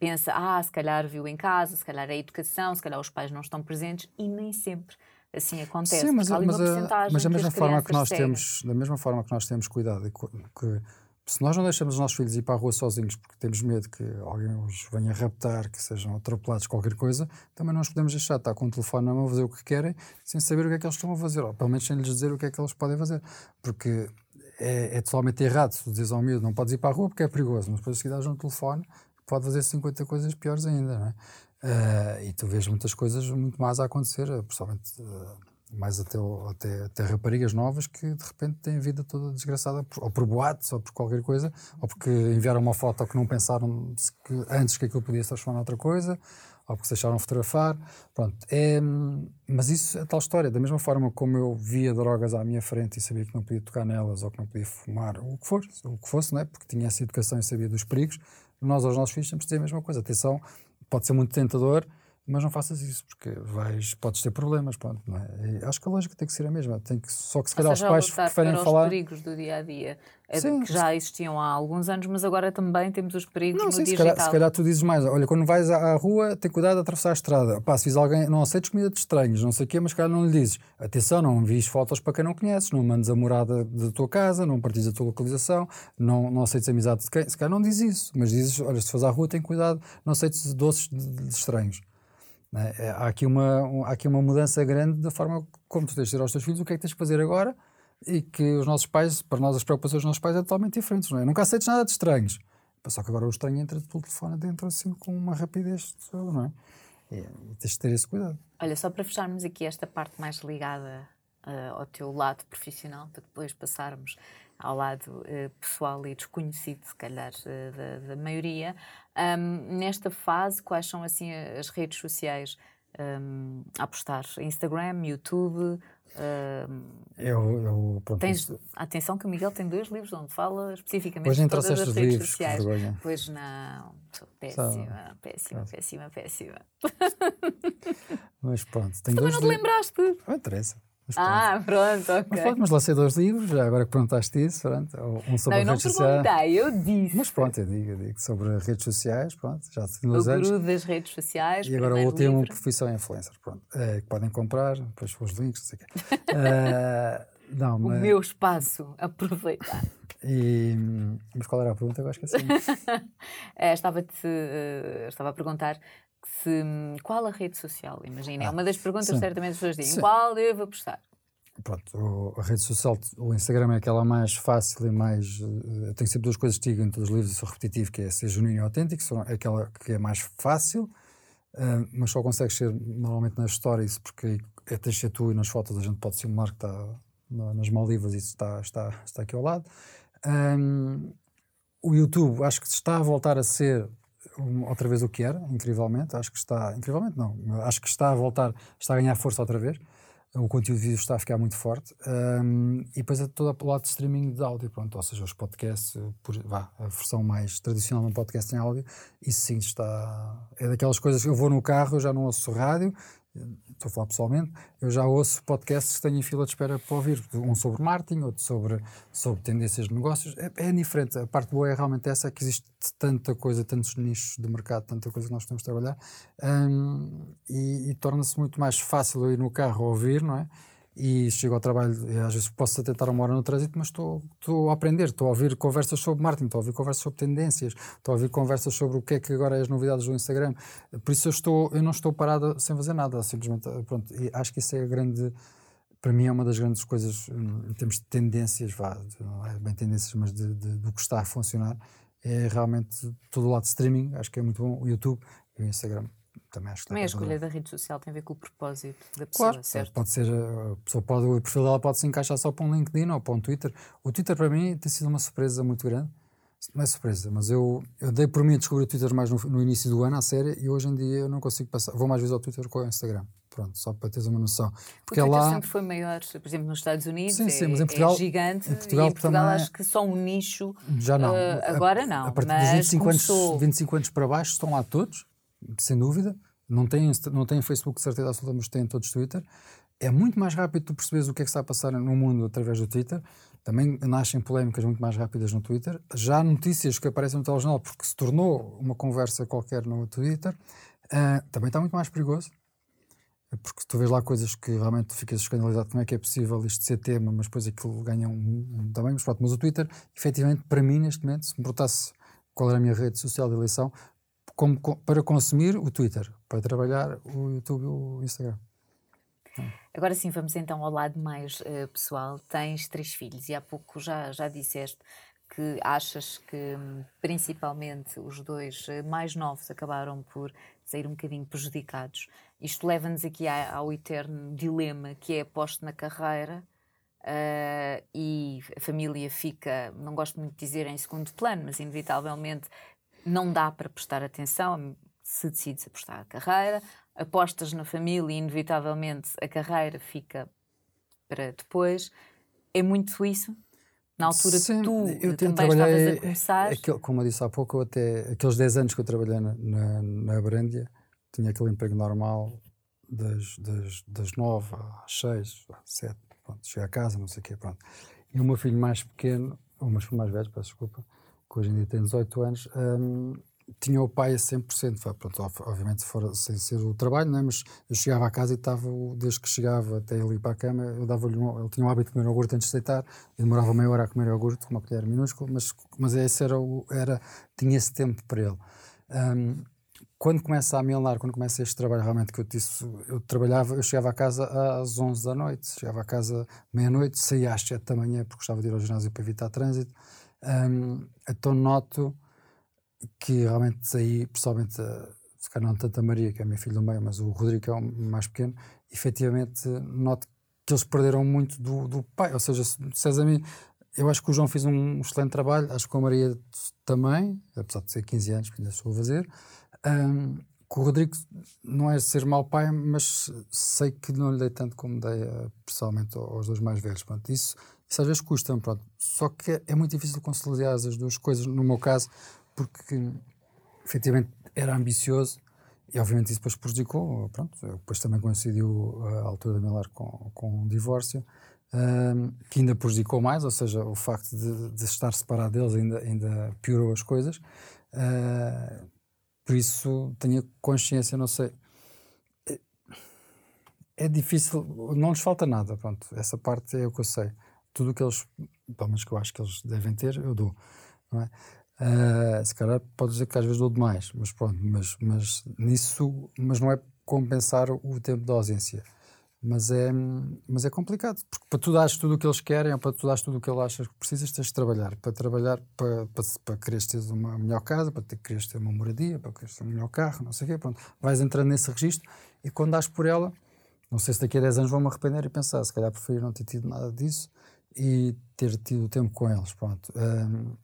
pensa, ah, se calhar viu em casa, se calhar é a educação, se calhar os pais não estão presentes, e nem sempre assim acontece. Sim, mas, mas, a, mas a mesma forma que nós seguem. temos, da mesma forma que nós temos cuidado que se nós não deixamos os nossos filhos ir para a rua sozinhos porque temos medo que alguém os venha raptar, que sejam atropelados, qualquer coisa, também não os podemos deixar estar com o telefone na mão a fazer o que querem, sem saber o que é que eles estão a fazer, ou pelo menos sem lhes dizer o que é que eles podem fazer. Porque é, é totalmente errado se dizes ao miúdo não podes ir para a rua porque é perigoso, mas depois se dás um telefone pode fazer 50 coisas piores ainda, não é? Uh, e tu vês muitas coisas muito mais a acontecer, principalmente uh, mais até, até, até, raparigas novas que de repente têm a vida toda desgraçada, por, ou por boates, ou por qualquer coisa, ou porque enviaram uma foto que não pensaram que, antes que aquilo podia se transformar outra coisa, ou porque se deixaram fotografar. Pronto, é, mas isso é tal história. Da mesma forma como eu via drogas à minha frente e sabia que não podia tocar nelas, ou que não podia fumar, ou o que fosse, o que fosse né? porque tinha essa educação e sabia dos perigos, nós aos nossos filhos temos de dizer a mesma coisa. Atenção, pode ser muito tentador, mas não faças isso, porque vais, podes ter problemas. Pronto, não é? acho que a lógica tem que ser a mesma. Tem que, só que se calhar os pais preferem para falar. os perigos do dia a dia, é sim, que já existiam há alguns anos, mas agora também temos os perigos não, sim, digital. Se calhar, se calhar tu dizes mais: olha, quando vais à, rua, tem cuidado de atravessar a estrada. Pá, se vis alguém, não aceites comida de estranhos, não sei o quê, mas se calhar não lhe dizes: atenção, não envies fotos para quem não conheces, não mandes a morada da tua casa, não partilhes a tua localização, não, não aceites amizade de quem. Se calhar não dizes isso, mas dizes: olha, se fores à rua, tem cuidado, não aceites doces de, de estranhos. É? é? Há, aqui uma, um, há aqui uma mudança grande da forma como tu tens de dizer aos teus filhos o que é que tens de fazer agora e que os nossos pais, para nós as preocupações dos nossos pais é totalmente diferentes, não é? Nunca aceites nada de estranhos. Só que agora o estranho entra pelo telefone dentro assim com uma rapidez, não é? E, e tens de ter esse cuidado. Olha, só para fecharmos aqui esta parte mais ligada uh, ao teu lado profissional, para depois passarmos ao lado uh, pessoal e desconhecido, se calhar, uh, da, da, maioria. Um, nesta fase, quais são assim as redes sociais um, a apostar? Instagram, YouTube? Um, eu, eu, pronto, tens, atenção que o Miguel tem dois livros onde fala especificamente de todas as redes livros, sociais. Pois não, péssima, péssima, péssima, péssima. Mas pronto, tem Também dois não te lembraste? Não interessa. Ah, pronto, ok. Mas, mas lancei dois livros, já agora que perguntaste isso, pronto, um sobre não, redes sociais. Não, eu disse. Mas pronto, eu digo, eu digo sobre redes sociais, pronto, já tenho uns anos. O guru das redes sociais. E agora o último, profissão influencer, pronto, é, que podem comprar, depois os links, não sei o quê. Uh, não, mas... O meu espaço, aproveitar. E, mas qual era a pergunta? Eu acho que é, estava-te, uh, estava a perguntar se, qual a rede social? Imagina, é ah, é uma das perguntas sim. certamente as pessoas dizem. Sim. Qual devo apostar? Pronto, a rede social, o Instagram é aquela mais fácil e mais. Uh, tem sempre duas coisas que digo em todos os livros, sou repetitivo, que é ser genuíno e autêntico, é aquela que é mais fácil, uh, mas só consegues ser normalmente nas stories, porque é tens ser tu e nas fotos a gente pode simular que está nas Maldivas e isso está, está, está aqui ao lado. Um, o YouTube acho que está a voltar a ser outra vez o que era, incrivelmente. Acho que está, incrivelmente não, acho que está a voltar, está a ganhar força outra vez. O conteúdo de vídeo está a ficar muito forte. Um, e depois é todo o lado de streaming de áudio, pronto, ou seja, os podcasts, por, vá, a versão mais tradicional de um podcast em áudio, isso sim está. É daquelas coisas que eu vou no carro, eu já não ouço rádio, estou a falar pessoalmente, eu já ouço podcasts que tenho em fila de espera para ouvir. Um sobre marketing, outro sobre, sobre tendências de negócios. É, é diferente. A parte boa é realmente essa, que existe tanta coisa, tantos nichos de mercado, tanta coisa que nós de trabalhar, um, e, e torna-se muito mais fácil eu ir no carro ouvir, não é? E chego ao trabalho, às vezes posso até estar uma hora no trânsito, mas estou, estou a aprender, estou a ouvir conversas sobre marketing, estou a ouvir conversas sobre tendências, estou a ouvir conversas sobre o que é que agora é as novidades do Instagram. Por isso eu, estou, eu não estou parado sem fazer nada, simplesmente, pronto, e acho que isso é a grande, para mim é uma das grandes coisas hum, em termos de tendências, vá, não é bem tendências, mas de, de, do que está a funcionar, é realmente todo o lado de streaming, acho que é muito bom, o YouTube e o Instagram também acho que Também a escolha da rede social tem a ver com o propósito da pessoa, claro, certo? Pode ser, a pessoa pode, o perfil dela pode se encaixar só para um LinkedIn ou para um Twitter. O Twitter para mim tem sido uma surpresa muito grande. Não é surpresa, mas eu, eu dei por mim a descobrir o Twitter mais no, no início do ano, à série, e hoje em dia eu não consigo passar. Vou mais vezes ao Twitter com o Instagram. Pronto, só para teres uma noção. Porque o Twitter lá... sempre foi maior, por exemplo, nos Estados Unidos, sim, sim, é, mas em Portugal, é gigante. Em Portugal, e em Portugal também... acho que só um nicho. Já não. Uh, agora não. A, partir dos 25, começou... anos, 25 anos para baixo estão lá todos, sem dúvida. Não tem, não tem Facebook de certeza absoluta, mas tem todos Twitter. É muito mais rápido tu perceberes o que é que está a passar no mundo através do Twitter. Também nascem polémicas muito mais rápidas no Twitter. Já há notícias que aparecem no telejornal porque se tornou uma conversa qualquer no Twitter. Uh, também está muito mais perigoso. Porque tu vês lá coisas que realmente ficas escandalizado como é que é possível isto ser tema, mas depois aquilo ganha um, um tamanho. Mas, pronto, mas o Twitter, efetivamente, para mim, neste momento, se me perguntasse qual era a minha rede social de eleição, como, para consumir o Twitter, para trabalhar o YouTube o Instagram. Agora sim, vamos então ao lado mais uh, pessoal. Tens três filhos e há pouco já, já disseste que achas que hum, principalmente os dois uh, mais novos acabaram por sair um bocadinho prejudicados. Isto leva-nos aqui ao eterno dilema que é posto na carreira uh, e a família fica, não gosto muito de dizer em segundo plano, mas inevitavelmente não dá para prestar atenção se decides apostar a carreira, apostas na família e inevitavelmente a carreira fica para depois. É muito isso? Na altura Sim, tu eu também estavas a começar. Como eu disse há pouco, eu até aqueles 10 anos que eu trabalhei na, na, na Brândia, tinha aquele emprego normal das, das, das 9 às 6, às 7, pronto, cheguei a casa, não sei o quê, pronto. E o meu filho mais pequeno, o meu filho mais velho, peço desculpa, que hoje em dia tem 18 anos, um, tinha o pai a 100%. Pronto, obviamente, fora, sem ser o trabalho, né? mas eu chegava à casa e estava, desde que chegava até ele ir para a cama, eu dava-lhe um, ele tinha o hábito de comer iogurte antes de deitar, e demorava meia hora a comer iogurte com uma colher minúscula, mas, mas esse era, o, era tinha esse tempo para ele. Um, quando começa a milar, quando começa este trabalho realmente que eu disse, eu trabalhava, eu chegava a casa às 11 da noite, chegava a casa meia-noite, saía às 7 da manhã porque gostava de ir ao ginásio para evitar trânsito. Um, então noto que realmente aí, pessoalmente, se calhar não tanto a Maria, que é a minha filha do meio, mas o Rodrigo, é o mais pequeno, efetivamente noto que eles perderam muito do, do pai. Ou seja, se disseres a mim, eu acho que o João fez um excelente trabalho, acho que a Maria também, apesar de ser 15 anos, que ainda estou a fazer. Um, que o Rodrigo não é ser mau pai, mas sei que não lhe dei tanto como dei uh, pessoalmente aos dois mais velhos. Pronto, isso isso às vezes custa, pronto. Só que é, muito difícil conciliar as duas coisas, no meu caso, porque efetivamente era ambicioso e obviamente isso depois prejudicou, pronto, depois também coincidiu a altura da Milar com, com um divórcio, um, que ainda prejudicou mais, ou seja, o facto de, de estar separado deles ainda, ainda piorou as coisas. Uh, por isso tenho consciência, não sei. É, é difícil, não lhes falta nada, pronto, essa parte é o que eu sei tudo o que eles, pelo menos que eu acho que eles devem ter, eu dou. Não é? Uh, se calhar pode dizer que às vezes dou demais, mas pronto, mas, mas nisso, mas não é compensar o tempo de ausência. Mas é, mas é complicado, porque para tu dares tudo o que eles querem ou para tu dares tudo o que eles acham que precisas, tens de trabalhar. Para trabalhar, para, para, para quereres ter uma melhor casa, para ter, quereres ter uma moradia, para quereres ter um melhor carro, não sei o quê, pronto. Vais entrando nesse registro e quando dás por ela, Não sei se daqui a 10 anos vão me arrepender e pensar, se calhar preferia não ter tido nada disso e ter tido tempo com eles. Pronto.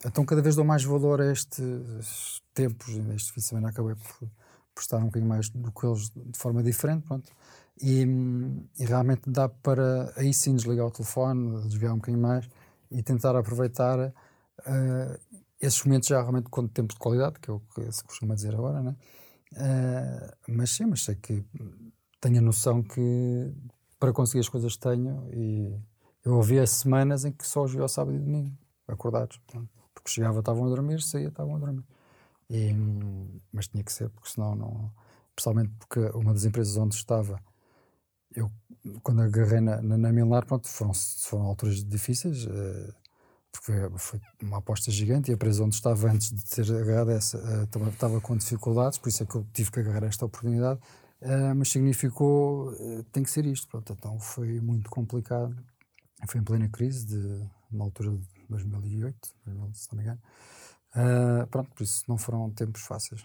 Então, cada vez dou mais valor a estes tempos. Este fim de semana acabei por, por estar um bocadinho mais do que eles de forma diferente. Pronto. E, e, realmente dá para aí sim desligar o telefone, desviar um bocadinho mais e tentar aproveitar uh, esses momentos já realmente com tempo de qualidade, que é o que se costuma dizer agora, né? Uh, mas sim, mas sei que tenho a noção que para conseguir as coisas tenho e eu havia semanas em que só via ao sábado e domingo, acordados. Porque chegava, estavam a dormir, saía, estavam a dormir. E, mas tinha que ser, porque senão não. Principalmente porque uma das empresas onde estava, eu, quando agarrei na, na, na Milar, pronto, foram, foram alturas difíceis, uh, porque foi, uma aposta gigante e a empresa onde estava antes de ter agarrado essa também estava com dificuldades, por isso é que eu tive que agarrar esta oportunidade. Uh, mas significou, tem que ser isto, pronto, então foi muito complicado foi em plena crise, de, na altura de 2008, se não me engano. Uh, pronto, por isso não foram tempos fáceis.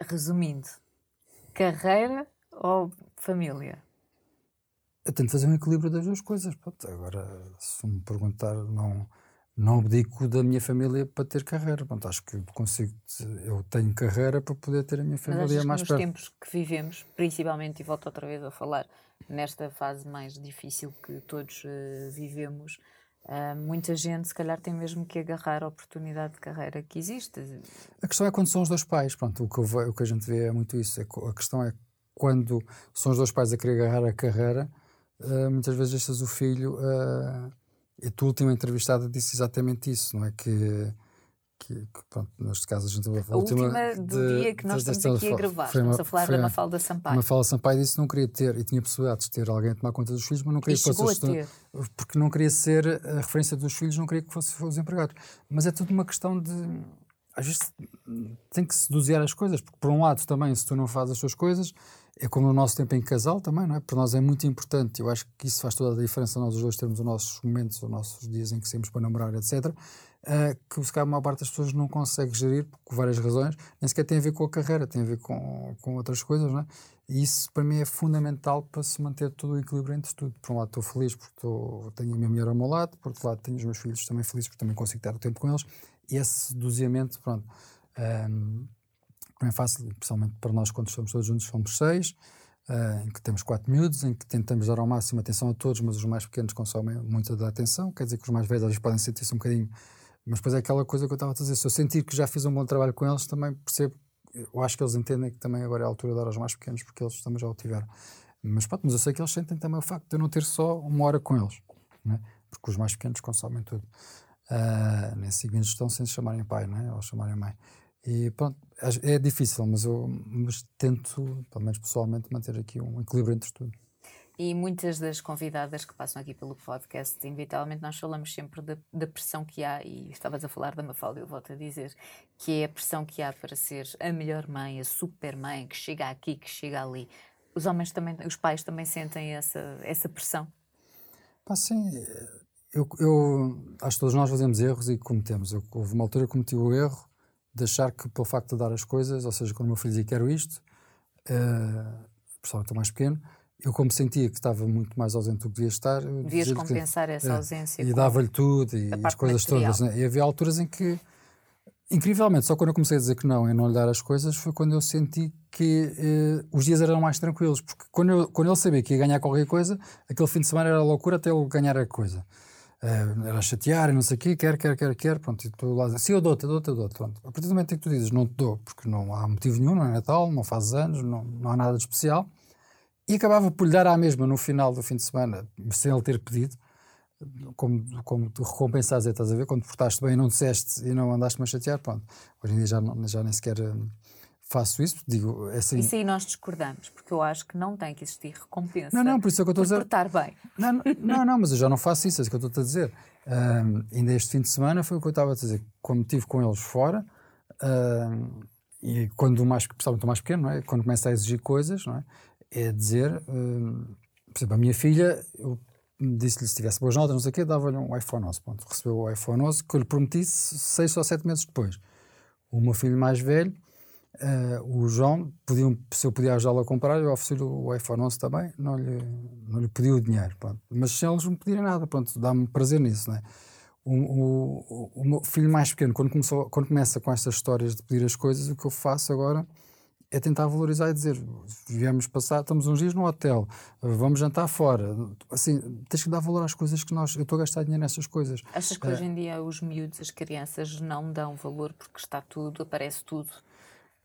Resumindo, carreira ou família? Eu tento fazer um equilíbrio das duas coisas. Pronto, agora, se me perguntar, não, não abdico da minha família para ter carreira. Pronto, acho que consigo. Eu tenho carreira para poder ter a minha família Mas mais nos perto. tempos que vivemos, principalmente, e volto outra vez a falar, nesta fase mais difícil que todos uh, vivemos, uh, muita gente, se calhar, tem mesmo que agarrar a oportunidade de carreira que existe. A questão é quando são os dois pais. Pronto, o, que o que a gente vê é muito isso. É, a questão é quando são os dois pais a querer agarrar a carreira, uh, muitas vezes deixas o filho. E tu, última entrevistada, disse exatamente isso, não é? Que que, que pronto, neste caso a gente a, a última, última do de, dia que nós estamos aqui a gravar, foi estamos a falar da Mafalda Sampaio. Mafalda Sampaio disse que não queria ter, e tinha possibilidades de ter alguém a tomar conta dos filhos, mas não queria e que fosse porque não queria ser a referência dos filhos, não queria que fosse, fosse os empregados. Mas é tudo uma questão de às vezes tem que se dosear as coisas, porque por um lado também, se tu não fazes as tuas coisas, é como no nosso tempo em casal também, não é? Para nós é muito importante, eu acho que isso faz toda a diferença, nós os dois termos os nossos momentos, os nossos dias em que saímos para namorar, etc uh, que se calhar a maior parte das pessoas não consegue gerir por várias razões, nem sequer tem a ver com a carreira, tem a ver com, com outras coisas, não é? E isso para mim é fundamental para se manter todo o equilíbrio entre tudo. Por um lado estou feliz porque estou, tenho a minha mulher ao meu lado, por outro lado tenho os meus filhos também felizes porque também consigo ter o tempo com eles. E esse doseamento, pronto, um, não é fácil, especialmente para nós quando estamos todos juntos, somos seis, uh, em que temos quatro miúdos, em que tentamos dar ao máximo atenção a todos, mas os mais pequenos consomem muita da atenção, quer dizer que os mais velhos às vezes podem sentir-se um bocadinho mas depois é aquela coisa que eu estava a dizer, se eu sentir que já fiz um bom trabalho com eles, também percebo, eu acho que eles entendem que também agora é a altura de dar aos mais pequenos, porque eles também já o tiveram. Mas pronto, mas eu sei que eles sentem também o facto de eu não ter só uma hora com eles, né? porque os mais pequenos consomem tudo. Uh, nem seguindo estão sem se chamarem pai, né? ou chamarem mãe. E pronto, é difícil, mas eu mas tento, pelo menos pessoalmente, manter aqui um equilíbrio entre tudo. E muitas das convidadas que passam aqui pelo podcast, inevitavelmente nós falamos sempre da, da pressão que há, e estavas a falar da Mafalda, eu volto a dizer, que é a pressão que há para ser a melhor mãe, a super mãe, que chega aqui, que chega ali. Os homens também, os pais também sentem essa, essa pressão? Pá, sim, eu, eu acho que todos nós fazemos erros e cometemos. Eu, houve uma altura que cometi o erro de achar que pelo facto de dar as coisas, ou seja, quando o meu filho dizia quero isto, uh, pessoal mais pequeno, eu como sentia que estava muito mais ausente do que devia estar... Devias compensar que, essa é, ausência. E dava-lhe tudo e as coisas material. todas. Né? E havia alturas em que, incrivelmente, só quando eu comecei a dizer que não e não lhe dar as coisas, foi quando eu senti que eh, os dias eram mais tranquilos. Porque quando, eu, quando ele sabia que ia ganhar qualquer coisa, aquele fim de semana era loucura até ele ganhar a coisa. Uh, chatear e não sei o quê, quer, quer, quer, quer, pronto, e tu lá sim, eu dou-te, eu dou-te, eu dou-te, pronto. A partir do momento em que tu dizes, não te dou, porque não há motivo nenhum, não é Natal, não fazes anos, não, não há nada de especial, e acabava por lhe dar à mesma no final do fim de semana, sem ele ter pedido, como, como tu recompensas, estás a ver? Quando portaste bem e não disseste e não andaste-me a chatear, pronto. Hoje em dia já, já nem sequer hum, faço isso, digo, é assim... Isso aí nós discordamos, porque eu acho que não tem que existir recompensa. Não, não, por isso é que eu estou a dizer... portar bem. Não, não, não, mas eu já não faço isso, é isso que eu estou a dizer. Um, ainda este fim de semana foi o que eu estava a dizer, como estive com eles fora, um, e quando mais, principalmente o mais pequeno, não é? quando começa a exigir coisas, não é? é dizer, por exemplo, a minha filha, eu disse-lhe se tivesse boas notas, não sei o quê, dava-lhe um iPhone 11. Pronto, recebeu o iPhone 11 que eu lhe prometi seis ou sete meses depois. O meu filho mais velho Uh, o João, podiam, se eu podia ajudá-lo a comprar, eu ofereci-lhe o iPhone 11 também, não lhe, não lhe pedi o dinheiro. Pronto. Mas sem eles não pedirem nada, pronto, dá-me prazer nisso. Né? O, o, o, meu filho mais pequeno, quando, começou, quando começa com estas histórias de pedir as coisas, o que eu faço agora é tentar valorizar e dizer: viemos passar, estamos uns dias no hotel, vamos jantar fora. Assim, tens que dar valor às coisas que nós. Eu estou a gastar dinheiro nessas coisas. Achas que uh, hoje em dia os miúdos, as crianças, não dão valor porque está tudo, aparece tudo?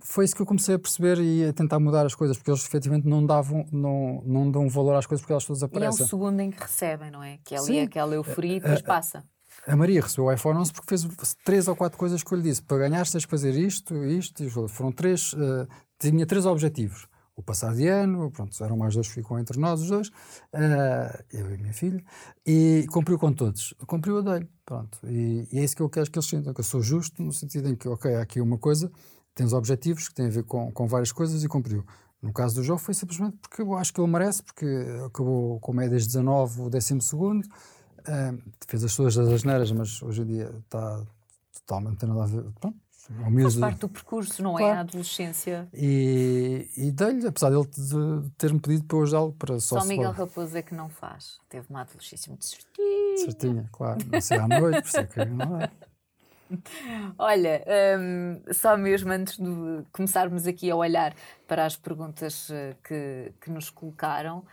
Foi isso que eu comecei a perceber e a tentar mudar as coisas, porque eles efetivamente não davam, não, não dão valor às coisas porque elas todas aparecem. E é o segundo em que recebem, não é? Que é ali Sim. aquela euforia e depois passa. A Maria recebeu o iPhone 11 porque fez três ou quatro coisas que eu lhe disse. Para ganhar tens de fazer isto, isto, isto. Foram três, uh, tinha três objetivos. O passar de ano, pronto, eram mais dois que ficam entre nós os dois, uh, eu e a minha filha, e cumpriu com todos. Cumpriu a dele, pronto. E, e, é isso que eu quero que eles sintam, que eu sou justo no sentido em que, ok, há aqui uma coisa, tens objetivos que têm a ver com, com várias coisas e cumpriu. No caso do jogo foi simplesmente porque eu acho que ele merece, porque acabou com médias 19, o 12 segundo, uh, fez as suas asneiras, mas hoje em dia está totalmente nada a ver. Pronto, Faz parte do percurso, não claro. é? A adolescência. E, e dei-lhe, apesar dele de ter-me pedido para eu ajudá-lo para só Só Miguel Raposo é que não faz. Teve uma adolescência muito certinha. Certinha, claro. Não sei à noite, por isso é que não é. Olha, um, só mesmo antes de começarmos aqui a olhar para as perguntas eh, que, que nos colocaram,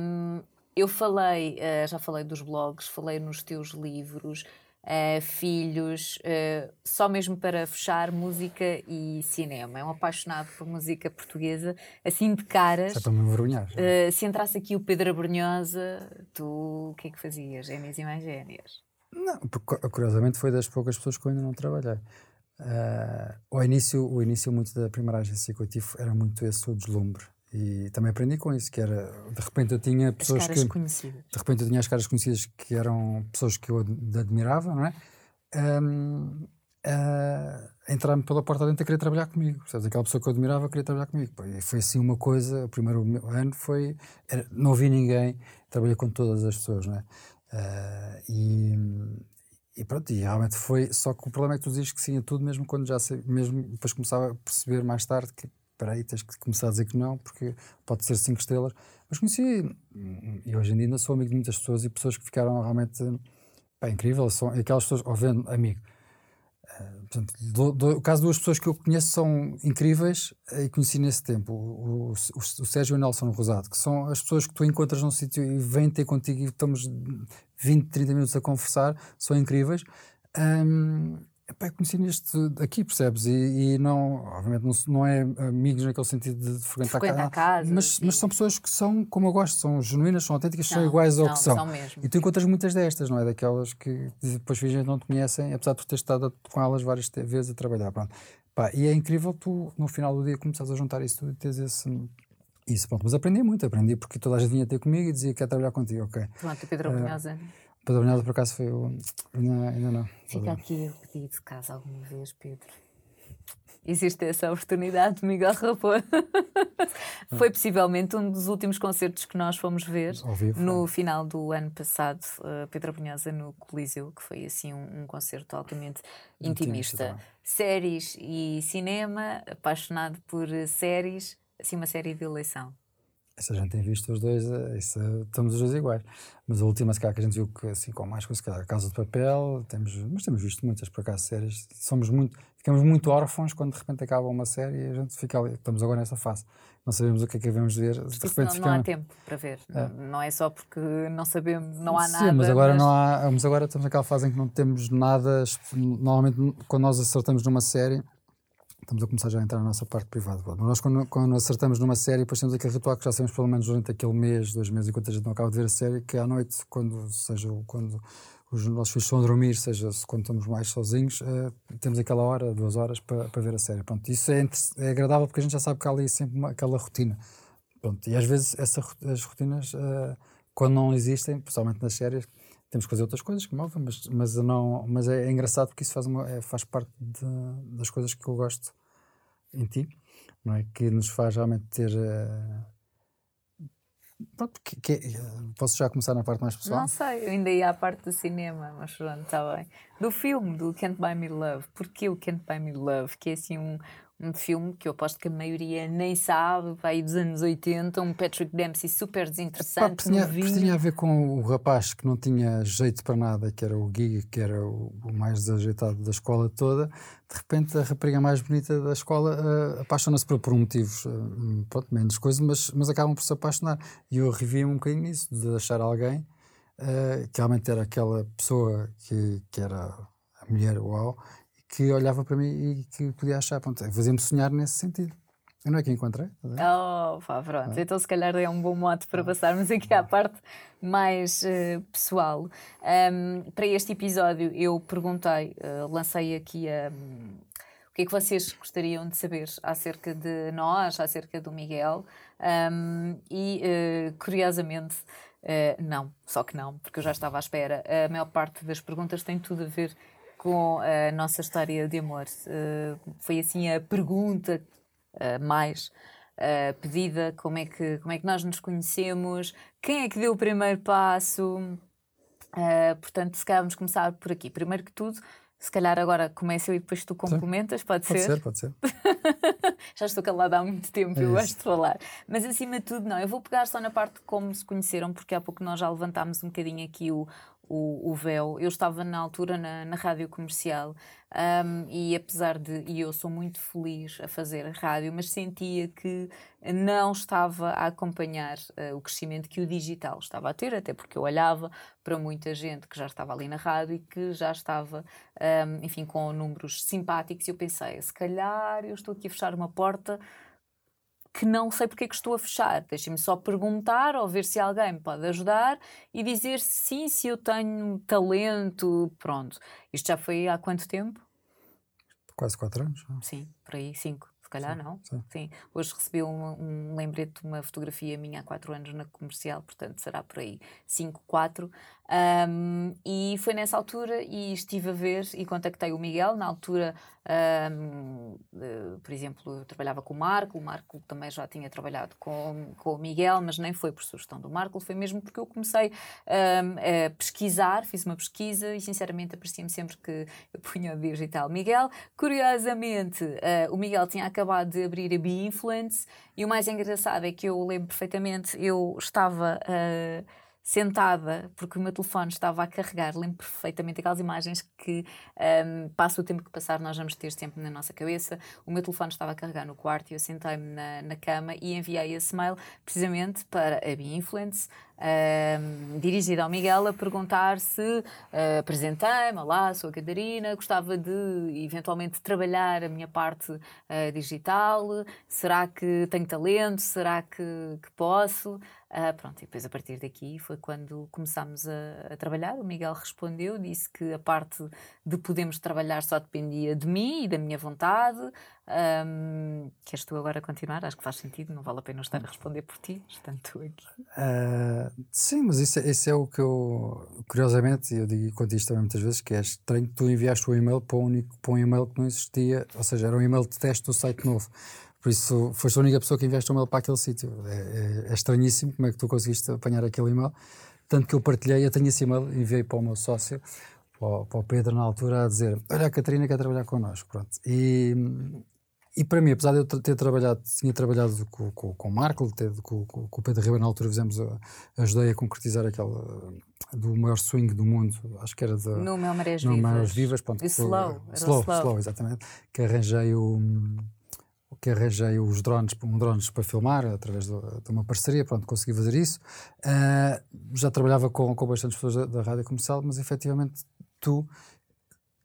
um, eu falei, uh, já falei dos blogs, falei nos teus livros, uh, filhos, uh, só mesmo para fechar, música e cinema. É um apaixonado por música portuguesa, assim de caras. É para me envergonhar. Uh, se entrasse aqui o Pedro Abrunhosa, tu o que é que fazias? Gênios e mais génios? Não, porque, curiosamente foi das poucas pessoas que eu ainda não trabalhei. Uh, o início, o início muito da primeira agência que eu tive era muito esse o deslumbre. E também aprendi com isso, que era, de repente eu tinha pessoas as caras que... conhecidas. De repente eu tinha as caras conhecidas que eram pessoas que eu admirava, não é? Um, uh, entrar-me pela porta dentro a querer trabalhar comigo. Sabes? Aquela pessoa que eu admirava queria trabalhar comigo. E foi assim uma coisa, o primeiro ano foi... Era, não ouvi ninguém, trabalhei com todas as pessoas, não é? Uh, e, e pronto, e realmente foi. Só que o problema é que tu dizes que sim a tudo, mesmo quando já sei, mesmo depois começava a perceber mais tarde que espera aí, tens que começar a dizer que não, porque pode ser cinco estrelas. Mas conheci, e hoje em dia ainda sou amigo de muitas pessoas e pessoas que ficaram realmente pá, incrível, são aquelas pessoas, ou vendo, amigo. Portanto, do, do, o caso de duas pessoas que eu conheço são incríveis e conheci nesse tempo, o, o, o Sérgio e o Nelson Rosado, que são as pessoas que tu encontras num sítio e vêm ter contigo e estamos 20, 30 minutos a conversar, são incríveis. Um, Epá, conheci neste aqui, percebes? E, e, não, obviamente, não, não é amigos naquele sentido de frequentar casa, mas, mas são pessoas que são como eu gosto, são genuínas, são autênticas, são iguais ao que são. são mesmo. E tu encontras muitas destas, não é? Daquelas que depois que não te conhecem, apesar de tu teres estado com elas várias vezes a trabalhar. Pronto. Pá, e é incrível tu, no final do dia, começares a juntar isso tudo e teres esse. Isso, pronto. Mas aprendi muito, aprendi porque toda a gente vinha ter comigo e dizia que quer trabalhar contigo, ok. Pronto, Pedro uh, Padronhada, por acaso, foi o. Ainda, ainda não. Fica aqui o pedido, caso alguma vez, Pedro. Existe essa oportunidade, Miguel Raposo. foi possivelmente um dos últimos concertos que nós fomos ver vivo, no final do ano passado, uh, Pedro Abunhosa no Coliseu, que foi assim um, um concerto altamente intimista. intimista séries e cinema, apaixonado por séries, assim uma série de eleição. Essa a gente tem visto os dois, eh, isso, estamos os dois iguais. Mas a última, se calhar, que a gente viu que, assim, com mais coisas, que a Casa de Papel, temos, mas temos visto muitas, por acaso, séries. Somos muito, ficamos muito órfãos quando de repente acaba uma série e a gente fica ali. Estamos agora nessa fase. Não sabemos o que é que devemos ver. De repente não, ficamos... não há tempo para ver. É. Não é só porque não sabemos, não há Sim, nada. mas agora, mas... Não há, mas agora estamos naquela fase em que não temos nada. Normalmente, quando nós acertamos numa série estamos a começar já a entrar na nossa parte privada. Nós, quando, quando acertamos numa série, depois temos aquele ritual que já sabemos pelo menos durante aquele mês, dois meses, enquanto a gente não acaba de ver a série, que é à noite, quando, seja quando os nossos filhos estão a dormir, seja quando estamos mais sozinhos, uh, temos aquela hora, duas horas para, para ver a série. Pronto, isso é, é, agradável porque a gente já sabe que há ali sempre uma, aquela rotina. Pronto, e às vezes essa, as rotinas, uh, quando não existem, principalmente nas séries, temos que fazer outras coisas, como óbvio, mas, mas, não, mas é, é engraçado porque isso faz, uma, é, faz parte de, das coisas que eu gosto em ti, não é? que nos faz realmente ter. Uh, pronto, que, que, posso já começar na parte mais pessoal? Não sei, eu ainda ia à parte do cinema, mas pronto, está bem. Do filme, do Can't Buy Me Love. Porquê o Can't Buy Me Love? Que é assim um, um filme que eu aposto que a maioria nem sabe, vai dos anos 80, um Patrick Dempsey super desinteressante. Pá, tinha, tinha a ver com o rapaz que não tinha jeito para nada, que era o Gui, que era o, o mais desajeitado da escola toda. De repente, a rapariga mais bonita da escola uh, apaixona-se por, por motivos, uh, pronto, menos coisas, mas, mas acabam por se apaixonar. E eu revi um bocadinho nisso, de achar alguém uh, que realmente era aquela pessoa que, que era a mulher, uau, que olhava para mim e que podia achar, fazia-me sonhar nesse sentido. Eu não é que encontrei. Tá oh, pá, pronto. É. Então, se calhar é um bom modo para passarmos aqui à parte mais uh, pessoal. Um, para este episódio, eu perguntei, uh, lancei aqui a. Um, o que é que vocês gostariam de saber acerca de nós, acerca do Miguel? Um, e, uh, curiosamente, não, só que não, porque eu já estava à espera. A maior parte das perguntas tem tudo a ver com a nossa história de amor. Uh, foi assim a pergunta uh, mais uh, pedida: como é, que, como é que nós nos conhecemos? Quem é que deu o primeiro passo? portanto, se calhar vamos começar por aqui. Primeiro que tudo, se calhar agora começo eu e depois tu complementas, pode, pode ser? Pode ser, pode ser. Já estou calada há muito tempo, é eu gosto de falar. Mas acima de tudo, não, eu vou pegar só na parte de como se conheceram, porque há pouco nós já levantámos um bocadinho aqui o, o, o véu. Eu estava na altura na, na rádio comercial um, e apesar de. E eu sou muito feliz a fazer rádio, mas sentia que não estava a acompanhar uh, o crescimento que o digital estava a ter, até porque eu olhava para muita gente que já estava ali na rádio e que já estava, um, enfim, com números simpáticos. E eu pensei, se calhar eu estou aqui a fechar uma porta que não sei porque é que estou a fechar. Deixem-me só perguntar ou ver se alguém me pode ajudar e dizer sim, se eu tenho talento. Pronto. Isto já foi há quanto tempo? Quase quatro anos. Sim, por aí, cinco. Se calhar sim, não. Sim. sim. Hoje recebi um, um lembrete de uma fotografia minha há quatro anos na comercial, portanto será por aí cinco, quatro. Um, e foi nessa altura e estive a ver e contactei o Miguel. Na altura um, por exemplo, eu trabalhava com o Marco, o Marco também já tinha trabalhado com, com o Miguel, mas nem foi por sugestão do Marco, foi mesmo porque eu comecei um, a pesquisar, fiz uma pesquisa e sinceramente aprecia-me sempre que eu punha o digital Miguel. Curiosamente, uh, o Miguel tinha acabado de abrir a Be Influence e o mais engraçado é que eu lembro perfeitamente, eu estava. Uh, sentada, porque o meu telefone estava a carregar, lembro perfeitamente aquelas imagens que um, passa o tempo que passar, nós vamos ter sempre na nossa cabeça. O meu telefone estava a carregar no quarto e eu sentei-me na, na cama e enviei esse mail precisamente para a Be Influence, um, dirigida ao Miguel, a perguntar se uh, apresentei-me, olá, sou a Catarina, gostava de eventualmente trabalhar a minha parte uh, digital, será que tenho talento, será que, que posso? Uh, pronto, e depois a partir daqui foi quando começámos a, a, trabalhar. O Miguel respondeu, disse que a parte de podermos trabalhar só dependia de mim e da minha vontade. Um, queres tu agora continuar? Acho que faz sentido, não vale a pena estar a responder por ti, estando tu aqui. Uh, sim, mas isso, isso, é o que eu, curiosamente, eu digo conto isto também muitas vezes, que é estranho que tu enviaste o e-mail para um, para um e-mail que não existia, ou seja, era um e-mail de teste do site novo. Por isso, foste a única pessoa que enviaste um e-mail para aquele sítio. É, é, é, estranhíssimo como é que tu conseguiste apanhar aquele e-mail. Tanto que eu partilhei, eu tenho esse e-mail, enviei para o meu sócio, para o, para o Pedro, na altura, a dizer: Olha, a Catarina quer trabalhar connosco. Pronto. E, e para mim, apesar de eu ter trabalhado, tinha trabalhado com, com, com o Marco, ter, com, com, o Pedro Ribeiro, na altura fizemos, a, ajudei a concretizar aquela do maior swing do mundo, acho que era de. No Mel Marés Vivas. Marés Vivas, pronto. slow, slow, slow, slow, exatamente. Que arranjei o que arranjei os drones, um drones para filmar através de, de uma parceria, pronto, consegui fazer isso. Uh, já trabalhava com, com bastantes pessoas da, da, rádio comercial, mas efetivamente tu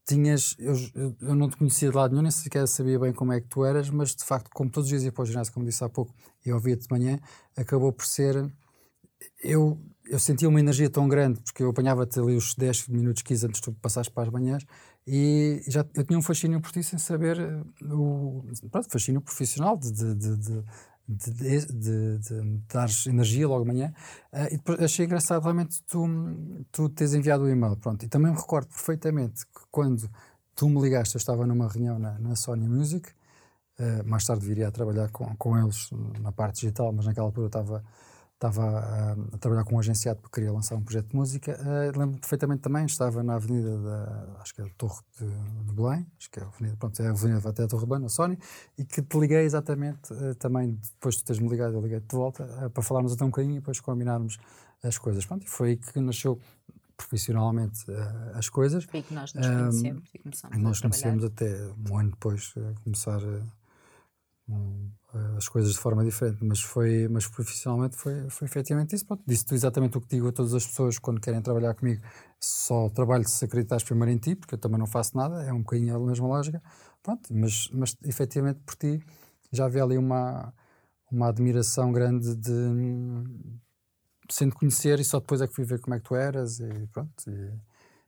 tinhas, eu, eu não te conhecia de lado nenhum, nem sequer sabia bem como é que tu eras, mas de facto, como todos os dias ia para o ginásio, como disse há pouco, e ouvia-te de manhã, acabou por ser, eu, eu sentia uma energia tão grande, porque eu apanhava-te ali os 10 minutos, 15 antes de tu passares para as manhãs, e já eu tinha um fascínio por ti sem saber eh, o pronto, fascínio profissional de, de, de, de, de, de dares energia logo de manhã. Uh, e depois achei engraçado realmente tu, tu teres enviado o e-mail. Pronto. E também me recordo perfeitamente que quando tu me ligaste, eu estava numa reunião na, na Sony Music. Uh, mais tarde viria a trabalhar com, com eles na parte digital, mas naquela altura estava, estava a, a, trabalhar com um agenciado porque queria lançar um projeto de música. Uh, lembro perfeitamente também, estava na avenida da, acho que é a Torre de, de, Belém, acho que é a avenida, pronto, é a avenida até a Torre de Belém, na Sony, e que te liguei exatamente, uh, também depois de teres-me ligado, eu liguei-te de volta, uh, para falarmos até um bocadinho e depois combinarmos as coisas. Pronto, e foi aí que nasceu profissionalmente as coisas. Foi aí que nós nos conhecemos e começamos Nós conhecemos até um ano depois a começar um, as coisas de forma diferente, mas foi, mas profissionalmente foi, foi efetivamente isso. Pronto, disse exatamente o que digo a todas as pessoas quando querem trabalhar comigo. Só trabalho se acreditares primeiro em ti, porque eu também não faço nada, é um bocadinho a mesma lógica. Pronto, mas, mas efetivamente por ti já havia ali uma, uma admiração grande de sem te conhecer e só depois é que fui ver como é que tu eras e pronto. E,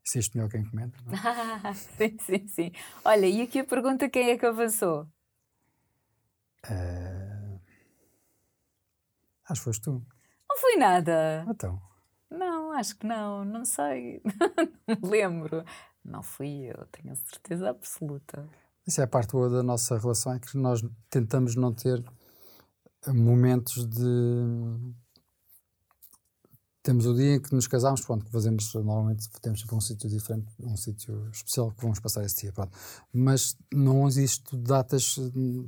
se este melhor quem comenta. É? sim, sim, sim. Olha, e aqui a pergunta: quem é que avançou? Uh... Acho que foste tu. Não fui nada. Então. Não, acho que não, não sei. não me lembro. Não fui eu, tenho certeza absoluta. Isso é a parte boa da nossa relação, é que nós tentamos não ter momentos de temos o dia em que nos casamos, pronto, que fazemos, normalmente temos sempre um sítio diferente, um sítio especial que vamos passar esse dia, pronto. Mas não existe datas,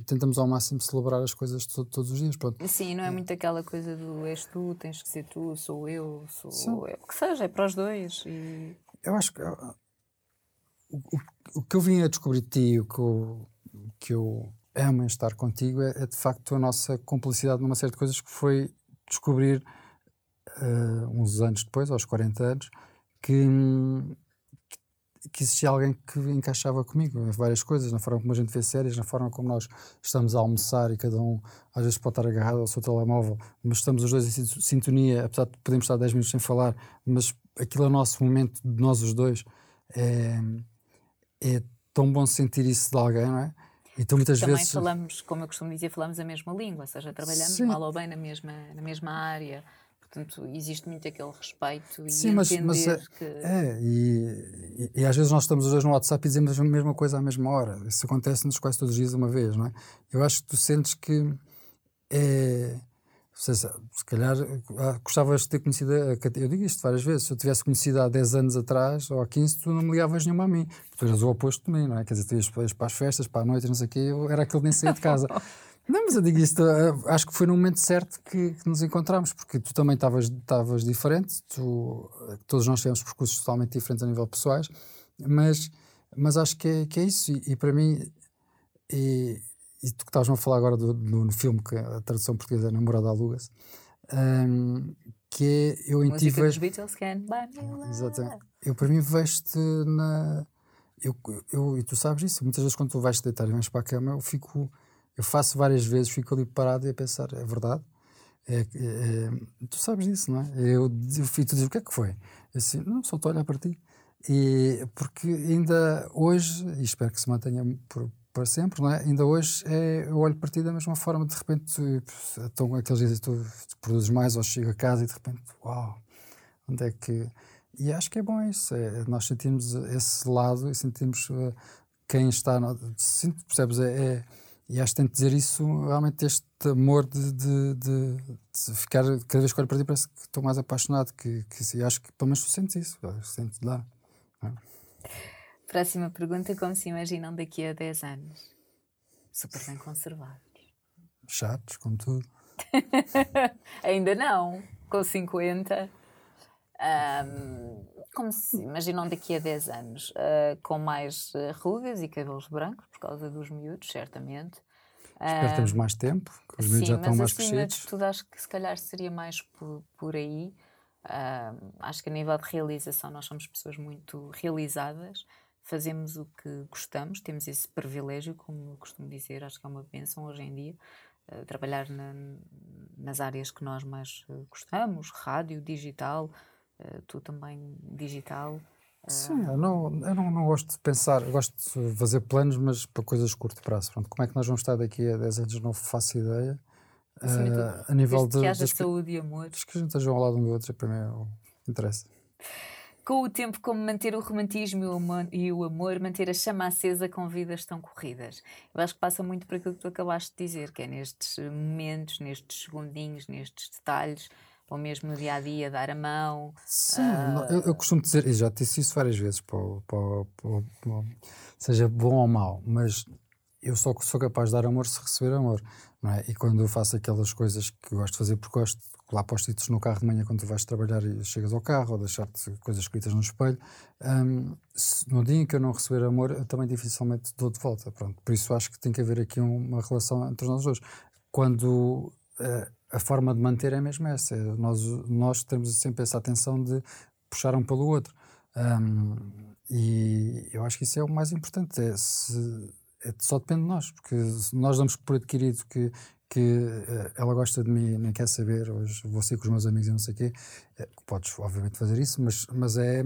tentamos ao máximo celebrar as coisas todos os dias, pronto. Sim, não é muito aquela coisa do és tu, tens que ser tu, sou eu, sou Sim. eu, o que seja, é para os dois. E... Eu acho que o, o, o, que eu vim a descobrir de ti, o que eu, que eu amo em estar contigo, é, é de facto a nossa complicidade numa série de coisas que foi descobrir uh, uns anos depois, aos 40 anos, que, que existia alguém que encaixava comigo em várias coisas, na forma como a gente vê séries, na forma como nós estamos a almoçar e cada um às vezes pode estar agarrado ao seu telemóvel, mas estamos os dois em sintonia, apesar de podermos estar 10 minutos sem falar, mas aquilo é o nosso momento de nós os dois. É, é tão bom sentir isso de alguém, não é? Então muitas Também vezes falamos, como eu costumo dizer, falamos a mesma língua, ou seja, trabalhamos Sim. mal ou bem na mesma, na mesma área. Portanto, existe muito aquele respeito Sim, e mas, entender mas é, que... É, e, e, e, às vezes nós estamos os dois no WhatsApp e dizemos a mesma coisa à mesma hora. Isso acontece-nos quase todos os dias uma vez, não é? Eu acho que tu sentes que é... Se calhar ah, gostavas de ter conhecido Eu digo isto várias vezes. Se eu tivesse conhecido há 10 anos atrás ou há 15, tu não me ligavas nenhuma a mim. Tu eras o oposto de mim, não é? Quer dizer, tu ias para as festas, para a noite, não sei o quê. Eu era aquele que nem saía de casa. Não, mas eu digo isto, eh, acho que foi no momento certo que, que nos encontramos, porque tu também estavas diferente, tu, eh, todos nós tivemos percursos totalmente diferentes a nível pessoais, mas, mas acho que é, que é isso, e, e para mim, e, e tu que estás a falar agora do, do, no filme, que a tradução portuguesa é Namorada Aluga-se, um, que é, eu em ti vejo... Beatles can Exatamente. Eu para mim vejo-te na... Eu, eu, e tu sabes isso, muitas vezes quando tu vais te deitar e vais para a cama, eu fico eu faço várias vezes, fico ali parado e a pensar, é verdade? É, é, é, tu sabes disso, não é? Eu, eu, e tu o que é que foi? Assim, não, só estou a olhar para ti. E, porque ainda hoje, e espero que se mantenha por, para sempre, não é? Ainda hoje é, eu olho para ti da mesma forma, de repente, estão aqueles dias tu, tu produzes mais, ou chego a casa e de repente, uau, onde é que. E acho que é bom isso, é, nós sentimos esse lado e sentimos uh, quem está. No, percebes? é, é e acho que tento dizer isso, realmente, este amor de, de, de, de, ficar cada vez que olho para ti, parece que estou mais apaixonado. Que, que acho que pelo menos tu sentes isso, sentes lá. É? Próxima pergunta: como se imaginam daqui a 10 anos? Super bem conservados. Chatos, como tudo. Ainda não, com 50. Um, como se imaginam daqui a 10 anos, uh, com mais uh, rugas e cabelos brancos, por causa dos miúdos, certamente. Espero que temos ah, mais tempo, que os miúdos já estão mais crescidos. Mas de tudo acho que se calhar seria mais por, por aí. Uh, acho que a nível de realização nós somos pessoas muito realizadas, fazemos o que gostamos, temos esse privilégio, como costumo dizer, acho que é uma bênção hoje em dia, uh, trabalhar na, nas áreas que nós mais gostamos, rádio, digital, tu também digital. Sim, eu, não, eu não, não gosto de pensar, gosto de fazer planos, mas para coisas de curto prazo. Pronto, como é que nós vamos estar daqui a 10 anos? Não faço ideia. Uh, a nível de. Que haja saúde e amor. Diz que a gente esteja ao lado um do outro, para mim é o que interessa. Com o tempo, como manter o romantismo e o, amor, e o amor, manter a chama acesa com vidas tão corridas. Eu acho que passa muito por aquilo que tu acabaste de dizer, que é nestes momentos, nestes segundinhos, nestes detalhes, ou mesmo no dia a dia, dar a mão? Sim, uh... eu, eu, costumo dizer, e já disse isso várias vezes, para, para, para, para, seja bom ou mau, mas eu só sou capaz de dar amor se receber amor. É? E quando eu faço aquelas coisas que gosto de fazer porque gosto, lá post-its no carro de manhã quando tu vais trabalhar e chegas ao carro, ou deixar-te coisas escritas no espelho, um, se, no dia em que eu não receber amor, eu também dificilmente dou de volta. Pronto. Por isso acho que tem que haver aqui uma relação entre nós dois. Quando uh, a forma de manter é mesmo essa, é nós, nós temos sempre essa atenção de puxar um pelo outro. Um, e eu acho que isso é o mais importante. É se, é, só depende de nós, porque nós damos por adquirido que, que uh, ela gosta de mim nem quer saber, hoje vou sair com os meus amigos e não sei o quê, é, podes obviamente fazer isso, mas, mas é,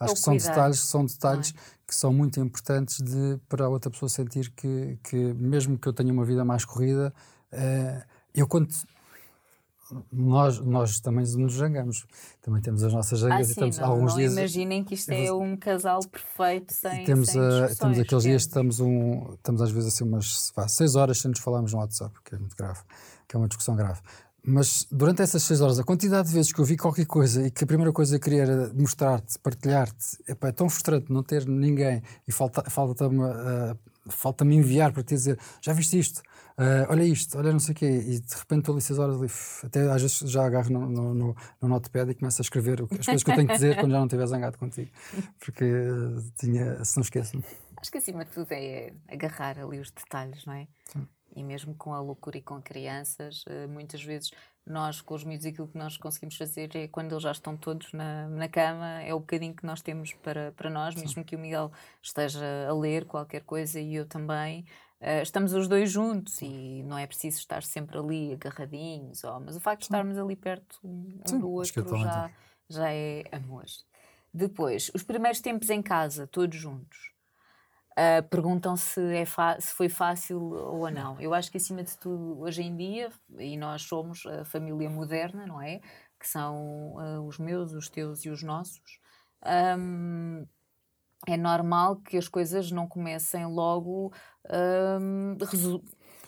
acho que são detalhes, são detalhes é? que são muito importantes de, para a outra pessoa sentir que, que mesmo que eu tenha uma vida mais corrida, uh, eu quando nós, nós também nos zangamos. Também temos as nossas zangas ah, e sim, estamos não, alguns não dias. imaginem que isto é um casal perfeito sem. temos, sem a, temos aqueles dias que estamos, um, estamos às vezes assim umas vá, seis horas sem nos falarmos no WhatsApp, que é muito grave, que é uma discussão grave. Mas durante essas seis horas, a quantidade de vezes que eu vi qualquer coisa e que a primeira coisa que queria era mostrar-te, partilhar-te, é tão frustrante não ter ninguém e falta-me falta uh, falta enviar para te dizer já viste isto? Uh, olha isto, olha não sei o quê, e de repente estou ali seis horas ali, até às vezes já agarro no, no, no, no notepad e começo a escrever as coisas que eu tenho que dizer quando já não estiver zangado contigo, porque tinha, se não esqueço. Acho que acima de tudo é agarrar ali os detalhes, não é? Sim. E mesmo com a loucura e com crianças, eh, muitas vezes nós, com os miúdos, aquilo que nós conseguimos fazer é quando eles já estão todos na, na cama, é o bocadinho que nós temos para, para nós, mesmo que o Miguel esteja a ler qualquer coisa e eu também. Uh, estamos os dois juntos e não é preciso estar sempre ali agarradinhos, oh, mas o facto de estarmos ali perto um, um do outro já, já é amor. Depois, os primeiros tempos em casa, todos juntos. Uh, perguntam se, é se foi fácil ou não. Eu acho que, acima de tudo, hoje em dia, e nós somos a família moderna, não é? Que são uh, os meus, os teus e os nossos. Um, é normal que as coisas não comecem logo. Um,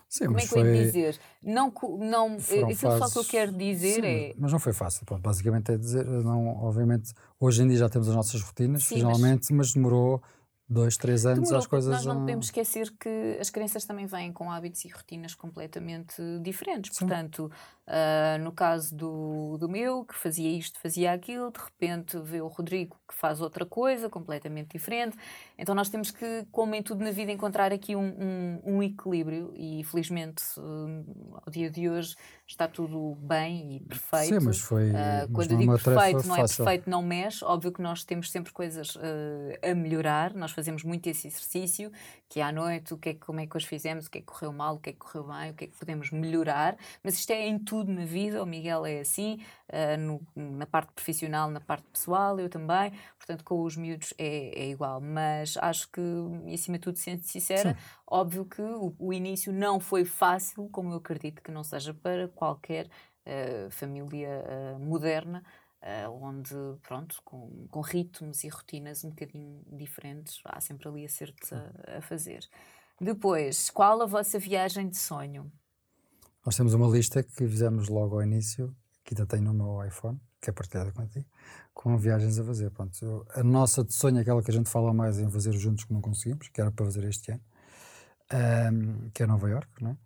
Sim, Como é que foi... eu ia dizer? Não, não, aquilo fases... só que eu quero dizer Sim, é. Mas não foi fácil. Pronto, basicamente é dizer, não, obviamente, hoje em dia já temos as nossas rotinas, Sim, finalmente, mas... mas demorou dois, três anos Demorou, as coisas. Nós não podemos esquecer que as crianças também vêm com hábitos e rotinas completamente diferentes. Sim. Portanto, uh, no caso do, do meu, que fazia isto, fazia aquilo, de repente vê o Rodrigo que faz outra coisa completamente diferente. Então nós temos que, como em tudo na vida, encontrar aqui um, um, um equilíbrio e felizmente uh, ao dia de hoje está tudo bem e perfeito. Sim, mas foi. Uh, quando eu digo perfeito, não é perfeito, não mexe. Óbvio que nós temos sempre coisas uh, a melhorar, nós fazemos muito esse exercício, que é à noite, o que é, como é que hoje fizemos, o que é que correu mal, o que é que correu bem, o que é que podemos melhorar. Mas isto é em tudo na vida, o Miguel é assim, uh, no, na parte profissional, na parte pessoal, eu também. Portanto, com os miúdos é, é igual. Mas acho que, e acima de tudo, sendo sincera, Sim. óbvio que o, o, início não foi fácil, como eu acredito que não seja para qualquer uh, família uh, moderna. Uh, onde, pronto, com, com, ritmos e rotinas um bocadinho diferentes, há sempre ali acertos a, a fazer. Depois, qual a vossa viagem de sonho? Nós temos uma lista que fizemos logo ao início, que ainda tem no meu iPhone, que é partilhada contigo, com viagens a fazer. Pronto, a nossa de sonho, aquela que a gente fala mais em fazer juntos que não conseguimos, que era para fazer este ano, um, que é Nova York, não é?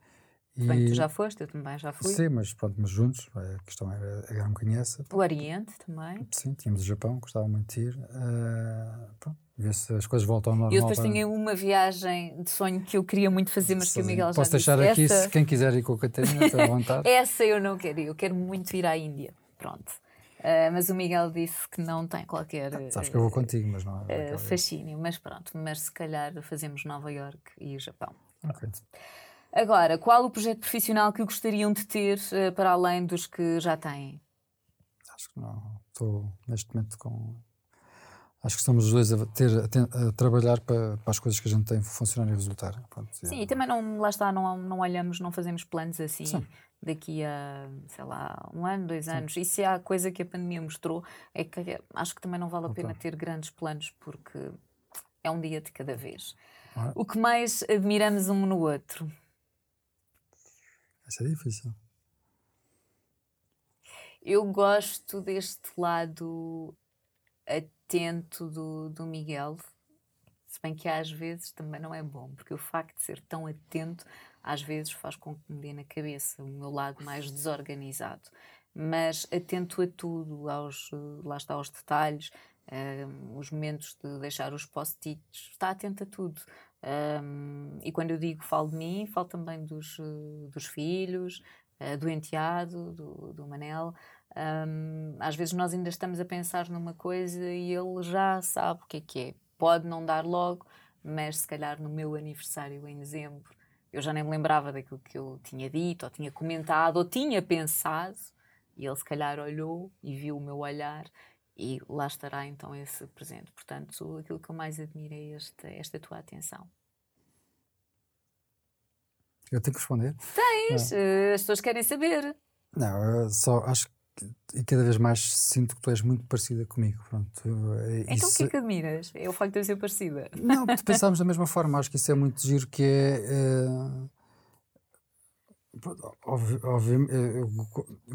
E... Bem, tu já foste, eu também já fui. Sim, mas pronto, mas juntos, a questão era, era um conhece. O Oriente também. Sim, tínhamos o Japão, gostava muito de ir. Uh, pronto, ver se as coisas voltam ao normal. Eu depois para... tinha uma viagem de sonho que eu queria muito fazer, mas que o Miguel Posso já deixar disse. aqui, Essa... se quem quiser ir com a Catarina, está à vontade. Essa eu não quero ir, eu quero muito ir à Índia. Pronto. Uh, mas o Miguel disse que não tem qualquer. Ah, sabes que eu vou contigo, mas não é. Uh, fascínio, mas pronto, mas se calhar fazemos Nova York e o Japão. Ok. Agora, qual o projeto profissional que gostariam de ter uh, para além dos que já têm? Acho que não. Estou neste momento com. Acho que estamos os dois a, ter, a, a trabalhar para, para, as coisas que a gente tem funcionar e resultar. Pronto, Sim, é. e também não, lá está, não, não olhamos, não fazemos planos assim Sim. daqui a, sei lá, um ano, dois Sim. anos. E se há coisa que a pandemia mostrou, é que acho que também não vale a pena ter grandes planos, porque é um dia de cada vez. Ah. O que mais admiramos um no outro? Isso é difícil. Eu gosto deste lado atento do, do Miguel, se bem que às vezes também não é bom, porque o facto de ser tão atento às vezes faz com que me dê na cabeça o meu lado mais desorganizado. Mas atento a tudo, aos, lá está, aos detalhes, um, os momentos de deixar os post-its, está atento a tudo. Um, e quando eu digo falo de mim, falo também dos, dos filhos, uh, do enteado, do, do Manel. Um, às vezes nós ainda estamos a pensar numa coisa e ele já sabe o que é que é pode não dar logo, mas se calhar no meu aniversário em dezembro eu já nem me lembrava daquilo que eu tinha dito, ou tinha comentado, ou tinha pensado, e ele se calhar olhou e viu o meu olhar e lá estará então esse presente. Portanto, aquilo que eu mais admiro é esta, esta tua atenção. Eu tenho que responder? Tens, não. as pessoas querem saber. Não, só acho que e cada vez mais sinto que tu és muito parecida comigo. Pronto, então isso... o que é que admiras? É o facto de eu ser parecida? Não, pensámos da mesma forma. Acho que isso é muito giro que é. Uh... Óbvio, eu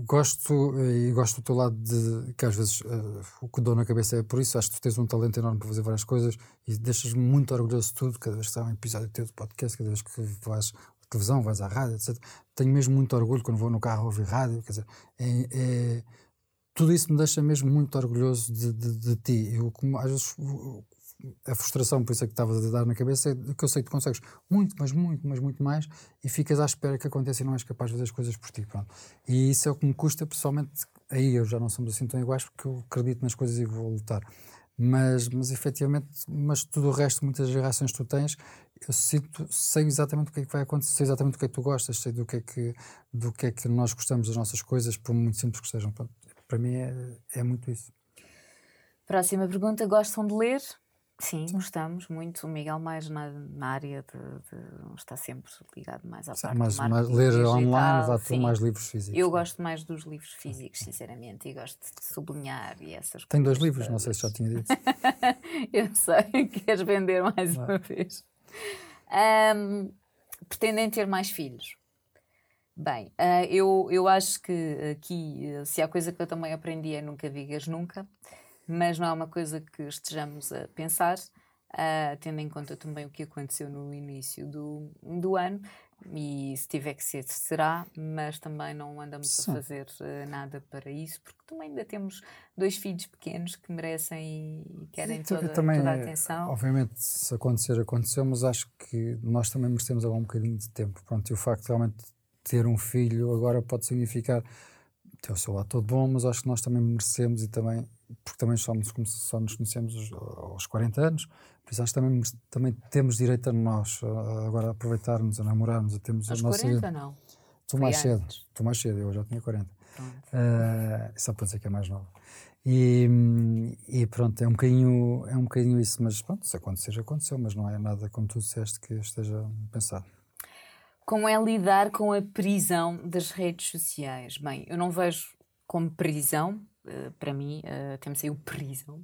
gosto e gosto do teu lado de que às vezes uh, o que dou na cabeça é por isso. Acho que tu tens um talento enorme para fazer várias coisas e deixas-me muito orgulhoso de tudo. Cada vez que há um episódio teu de podcast, cada vez que vais televisão, vais à rádio, etc. Tenho mesmo muito orgulho quando vou no carro ouvir rádio, quer dizer, é, é, tudo isso me deixa mesmo muito orgulhoso de, de, de ti. Eu, como, às vezes, a frustração, por isso é que estavas a dar na cabeça, é que eu sei que consegues muito, mas muito, mas muito mais, e ficas à espera que aconteça e não és capaz de fazer as coisas por ti. Pronto. E isso é o que me custa, pessoalmente, aí eu já não somos assim tão iguais, porque eu acredito nas coisas e vou lutar mas, mas efetivamente, mas tudo o resto, muitas reações que tu tens, eu sinto, sei exatamente o que é que vai acontecer, sei exatamente o que é que tu gostas, sei do que é que, do que, é que nós gostamos das nossas coisas, por muito simples que sejam. Para mim é, é muito isso. Próxima pergunta: gostam de ler? Sim, gostamos muito. O Miguel mais na, na área de, de, está sempre ligado mais à Sim, parte mais, mais ler digital. online, vá tu mais livros físicos. Eu gosto mais dos livros físicos, sinceramente, e gosto de sublinhar e essas Tenho dois livros, não sei se já tinha dito. eu sei, queres vender mais não. uma vez. Um, pretendem ter mais filhos? Bem, uh, eu, eu acho que aqui, se há coisa que eu também aprendi é nunca digas nunca mas não é uma coisa que estejamos a pensar, uh, tendo em conta também o que aconteceu no início do, do ano. E se tiver que ser, será, mas também não andamos Sim. a fazer uh, nada para isso, porque também ainda temos dois filhos pequenos que merecem e querem toda, também, toda a atenção. Obviamente, se acontecer, aconteceu, mas acho que nós também merecemos agora um bocadinho de tempo. Pronto, e o facto de realmente ter um filho agora pode significar ter o seu lado todo bom, mas acho que nós também merecemos e também porque também somos, só nos conhecemos aos 40 anos, por isso acho que também, também temos direito a nós agora a aproveitarmos, a namorarmos, a termos aos a nossa 40 não? Tu mais cedo, tu mais cedo, eu já tinha 40. Uh, só para dizer que é mais nova. E, e, pronto, é um, bocadinho, é um bocadinho isso, mas pronto, se acontecer, já aconteceu, mas não é nada como tu disseste que esteja pensado. Como é lidar com a prisão das redes sociais? Bem, eu não vejo como prisão, eh, para mim, uh, temos aí o prisão.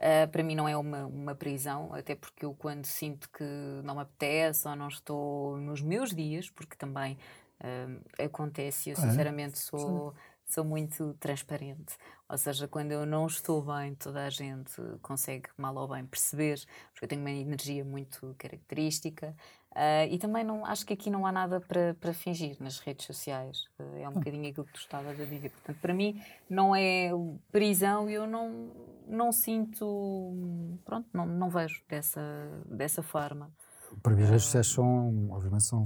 Uh, para mim não é uma, uma prisão, até porque eu quando sinto que não me apetece ou não estou nos meus dias, porque também uh, acontece, eu ah, é? sinceramente sou, sou muito transparente. Ou seja, quando eu não estou bem, toda a gente consegue mal ou bem perceber, porque eu tenho uma energia muito característica. Uh, e também não, acho que aqui não há nada para, para fingir nas redes sociais. Uh, é um hum. bocadinho aquilo que tu estavas a dizer. Portanto, para mim não é prisão e eu não, não sinto. Pronto, não, não vejo dessa, dessa forma. Para mim, as redes sociais são, obviamente, são,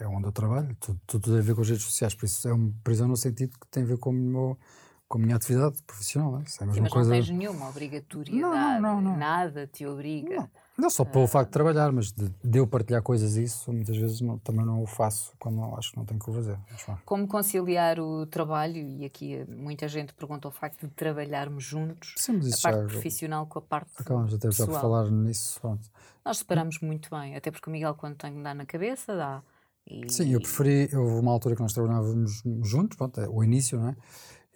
é onde eu trabalho, tudo, tudo tem a ver com as redes sociais, por isso é uma prisão no sentido que tem a ver com o meu com a minha atividade profissional. É? Isso é a mesma Sim, mas coisa... não tens nenhuma obrigatoriedade, não, não, não, nada te obriga. Não. Não só pelo facto de trabalhar, mas de, de, eu partilhar coisas isso, muitas vezes não, também não o faço quando não, acho que não tenho que o fazer. Como conciliar o trabalho, e aqui muita gente pergunta o facto de trabalharmos juntos, Sim, a parte já, profissional com a parte Acabamos até já por falar nisso. Pronto. Nós separamos muito bem, até porque o Miguel quando tem que dar na cabeça, dá. E... Sim, eu preferi, houve uma altura que nós trabalhávamos juntos, pronto, é o início, não é?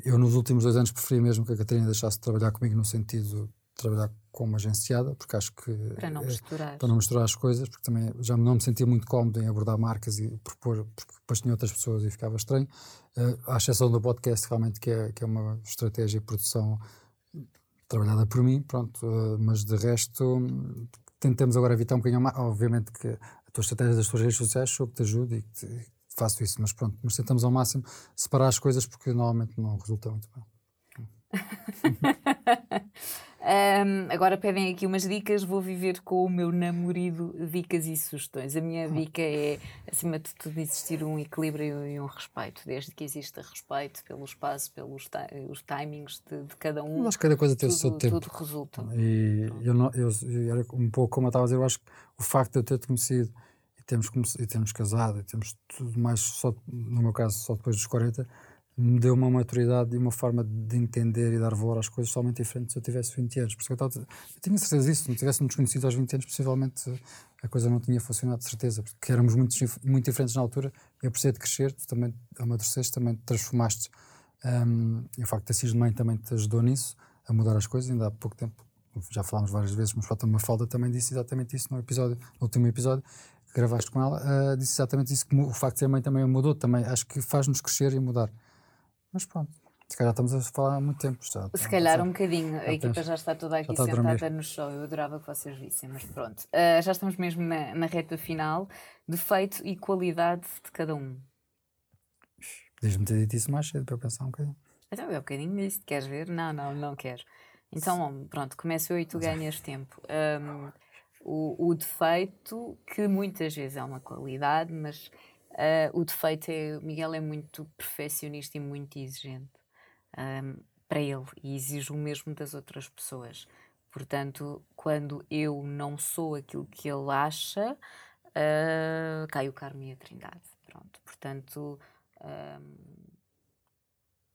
Eu nos últimos dois anos preferi mesmo que a Catarina deixasse de trabalhar comigo no sentido trabalhar com uma agenciada, porque acho que. Para não misturar. Para não misturar as coisas, porque também já não me sentia muito cómodo em abordar marcas e propor, porque depois tinha outras pessoas e ficava estranho. Uh, à exceção do podcast, realmente, que é, que é uma estratégia de produção trabalhada por mim, pronto, uh, mas de resto tentamos agora evitar um bocadinho mais. Obviamente que a tua estratégia das tuas redes sociais sou que te ajude e que te, faço isso, mas pronto, mas tentamos ao máximo separar as coisas porque normalmente não resulta muito bem. um, agora pedem aqui umas dicas. Vou viver com o meu namorado dicas e sugestões. A minha dica é, acima de tudo, existir um equilíbrio e um respeito. Desde que exista respeito pelo espaço, pelos os timings de, de, cada um. que cada coisa tem o seu tempo. Tudo resulta. E eu, não, eu, eu, um pouco como eu estava a dizer, eu acho que o facto de eu ter-te conhecido e termos, e termos casado e temos tudo mais, só, no meu caso, só depois dos 40 me deu uma maturidade e uma forma de entender e dar valor às coisas totalmente diferente se eu tivesse 20 anos. Porque eu, tava, eu tinha certeza disso, se não tivéssemos conhecido aos 20 anos, possivelmente a coisa não tinha funcionado de certeza, porque éramos muito, muito diferentes na altura. Eu precisei de crescer, tu também amadureceste, também te transformaste. Um, e o facto de ter sido mãe também te ajudou nisso, a mudar as coisas, ainda há pouco tempo. Já falámos várias vezes, mas falta uma falda também disse exatamente isso no episódio, no último episódio gravaste com ela, uh, disse exatamente isso, que o facto de ser mãe também mudou, também acho que faz-nos crescer e mudar. Mas pronto, se calhar estamos a falar há muito tempo. Já, se calhar um bocadinho. A equipa já está toda aqui está sentada no show. Eu adorava que vocês vissem, mas pronto. Uh, já estamos mesmo na, na reta final. Defeito e qualidade de cada um. Podias-me ter dito isso mais cedo para eu pensar um bocadinho. Então, é um bocadinho disso. Queres ver? Não, não, não quero. Então, pronto, começo eu e tu ganhas tempo. Um, o, o defeito, que muitas vezes é uma qualidade, mas Uh, o defeito é, o Miguel é muito perfeccionista e muito exigente um, para ele e exige o mesmo das outras pessoas. Portanto, quando eu não sou aquilo que ele acha, uh, cai o Carmo e a Trindade. Pronto, portanto, um,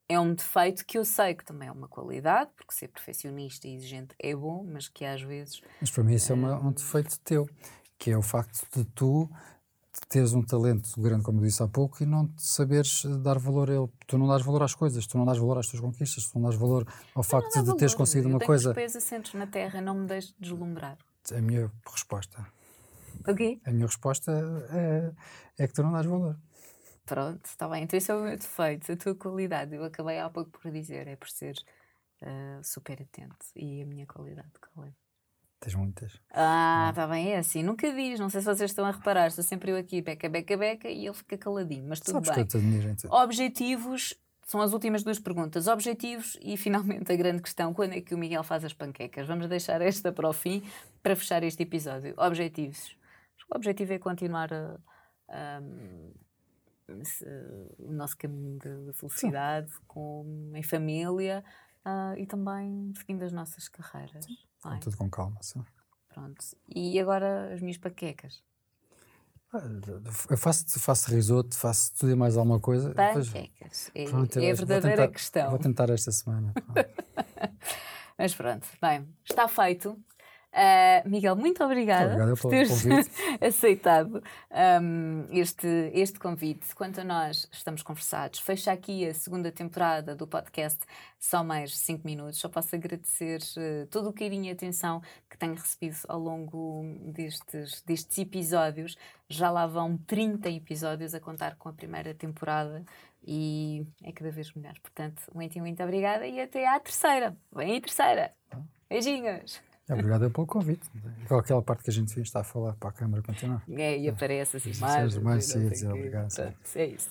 é um defeito que eu sei que também é uma qualidade, porque ser perfeccionista e exigente é bom, mas que às vezes. Mas para mim isso é uma, um defeito teu, que é o facto de tu teres um talento grande, como eu disse há pouco, e não saberes dar valor a ele. Tu não dás valor às coisas, tu não dás valor às tuas conquistas, tu não dás valor ao facto de valor. teres conseguido eu uma coisa. Os pés assentos na terra, não me deixes deslumbrar. A minha resposta. O quê? A minha resposta é, é que tu não dás valor. Pronto, está bem. Então esse é o meu defeito, a tua qualidade. Eu acabei há pouco por dizer, é por ser uh, super atento. E a minha qualidade, qual é? Tens muitas. Ah, está bem, é assim. Nunca diz, não sei se vocês estão a reparar, estou sempre eu aqui, beca, beca, beca, e ele fica caladinho, mas tudo Sabes bem. Que eu admiro, então. Objetivos são as últimas duas perguntas. Objetivos e finalmente a grande questão: quando é que o Miguel faz as panquecas? Vamos deixar esta para o fim para fechar este episódio. Objetivos. O objetivo é continuar a, a, a, o nosso caminho de felicidade com, em família uh, e também seguindo as nossas carreiras. Sim. É? Tudo com calma, sim. Pronto. E agora as minhas paquecas? Ah, eu faço, faço risoto, faço tudo e mais alguma coisa. Panquecas. É, pronto, é a verdadeira vou tentar, questão. Vou tentar esta semana. Mas pronto, bem, está feito. Uh, Miguel, muito obrigada por teres aceitado um, este, este convite. Quanto a nós, estamos conversados. Fecha aqui a segunda temporada do podcast Só Mais 5 Minutos. Só posso agradecer uh, todo o carinho e atenção que tenho recebido ao longo destes, destes episódios. Já lá vão 30 episódios a contar com a primeira temporada e é cada vez melhor. Portanto, muito, muito obrigada e até à terceira. Vem a terceira. Beijinhos. Obrigado pelo convite. Igual aquela parte que a gente está a falar para a câmara continuar. É, e aparece assim mais. mais cedo, obrigado. É isso.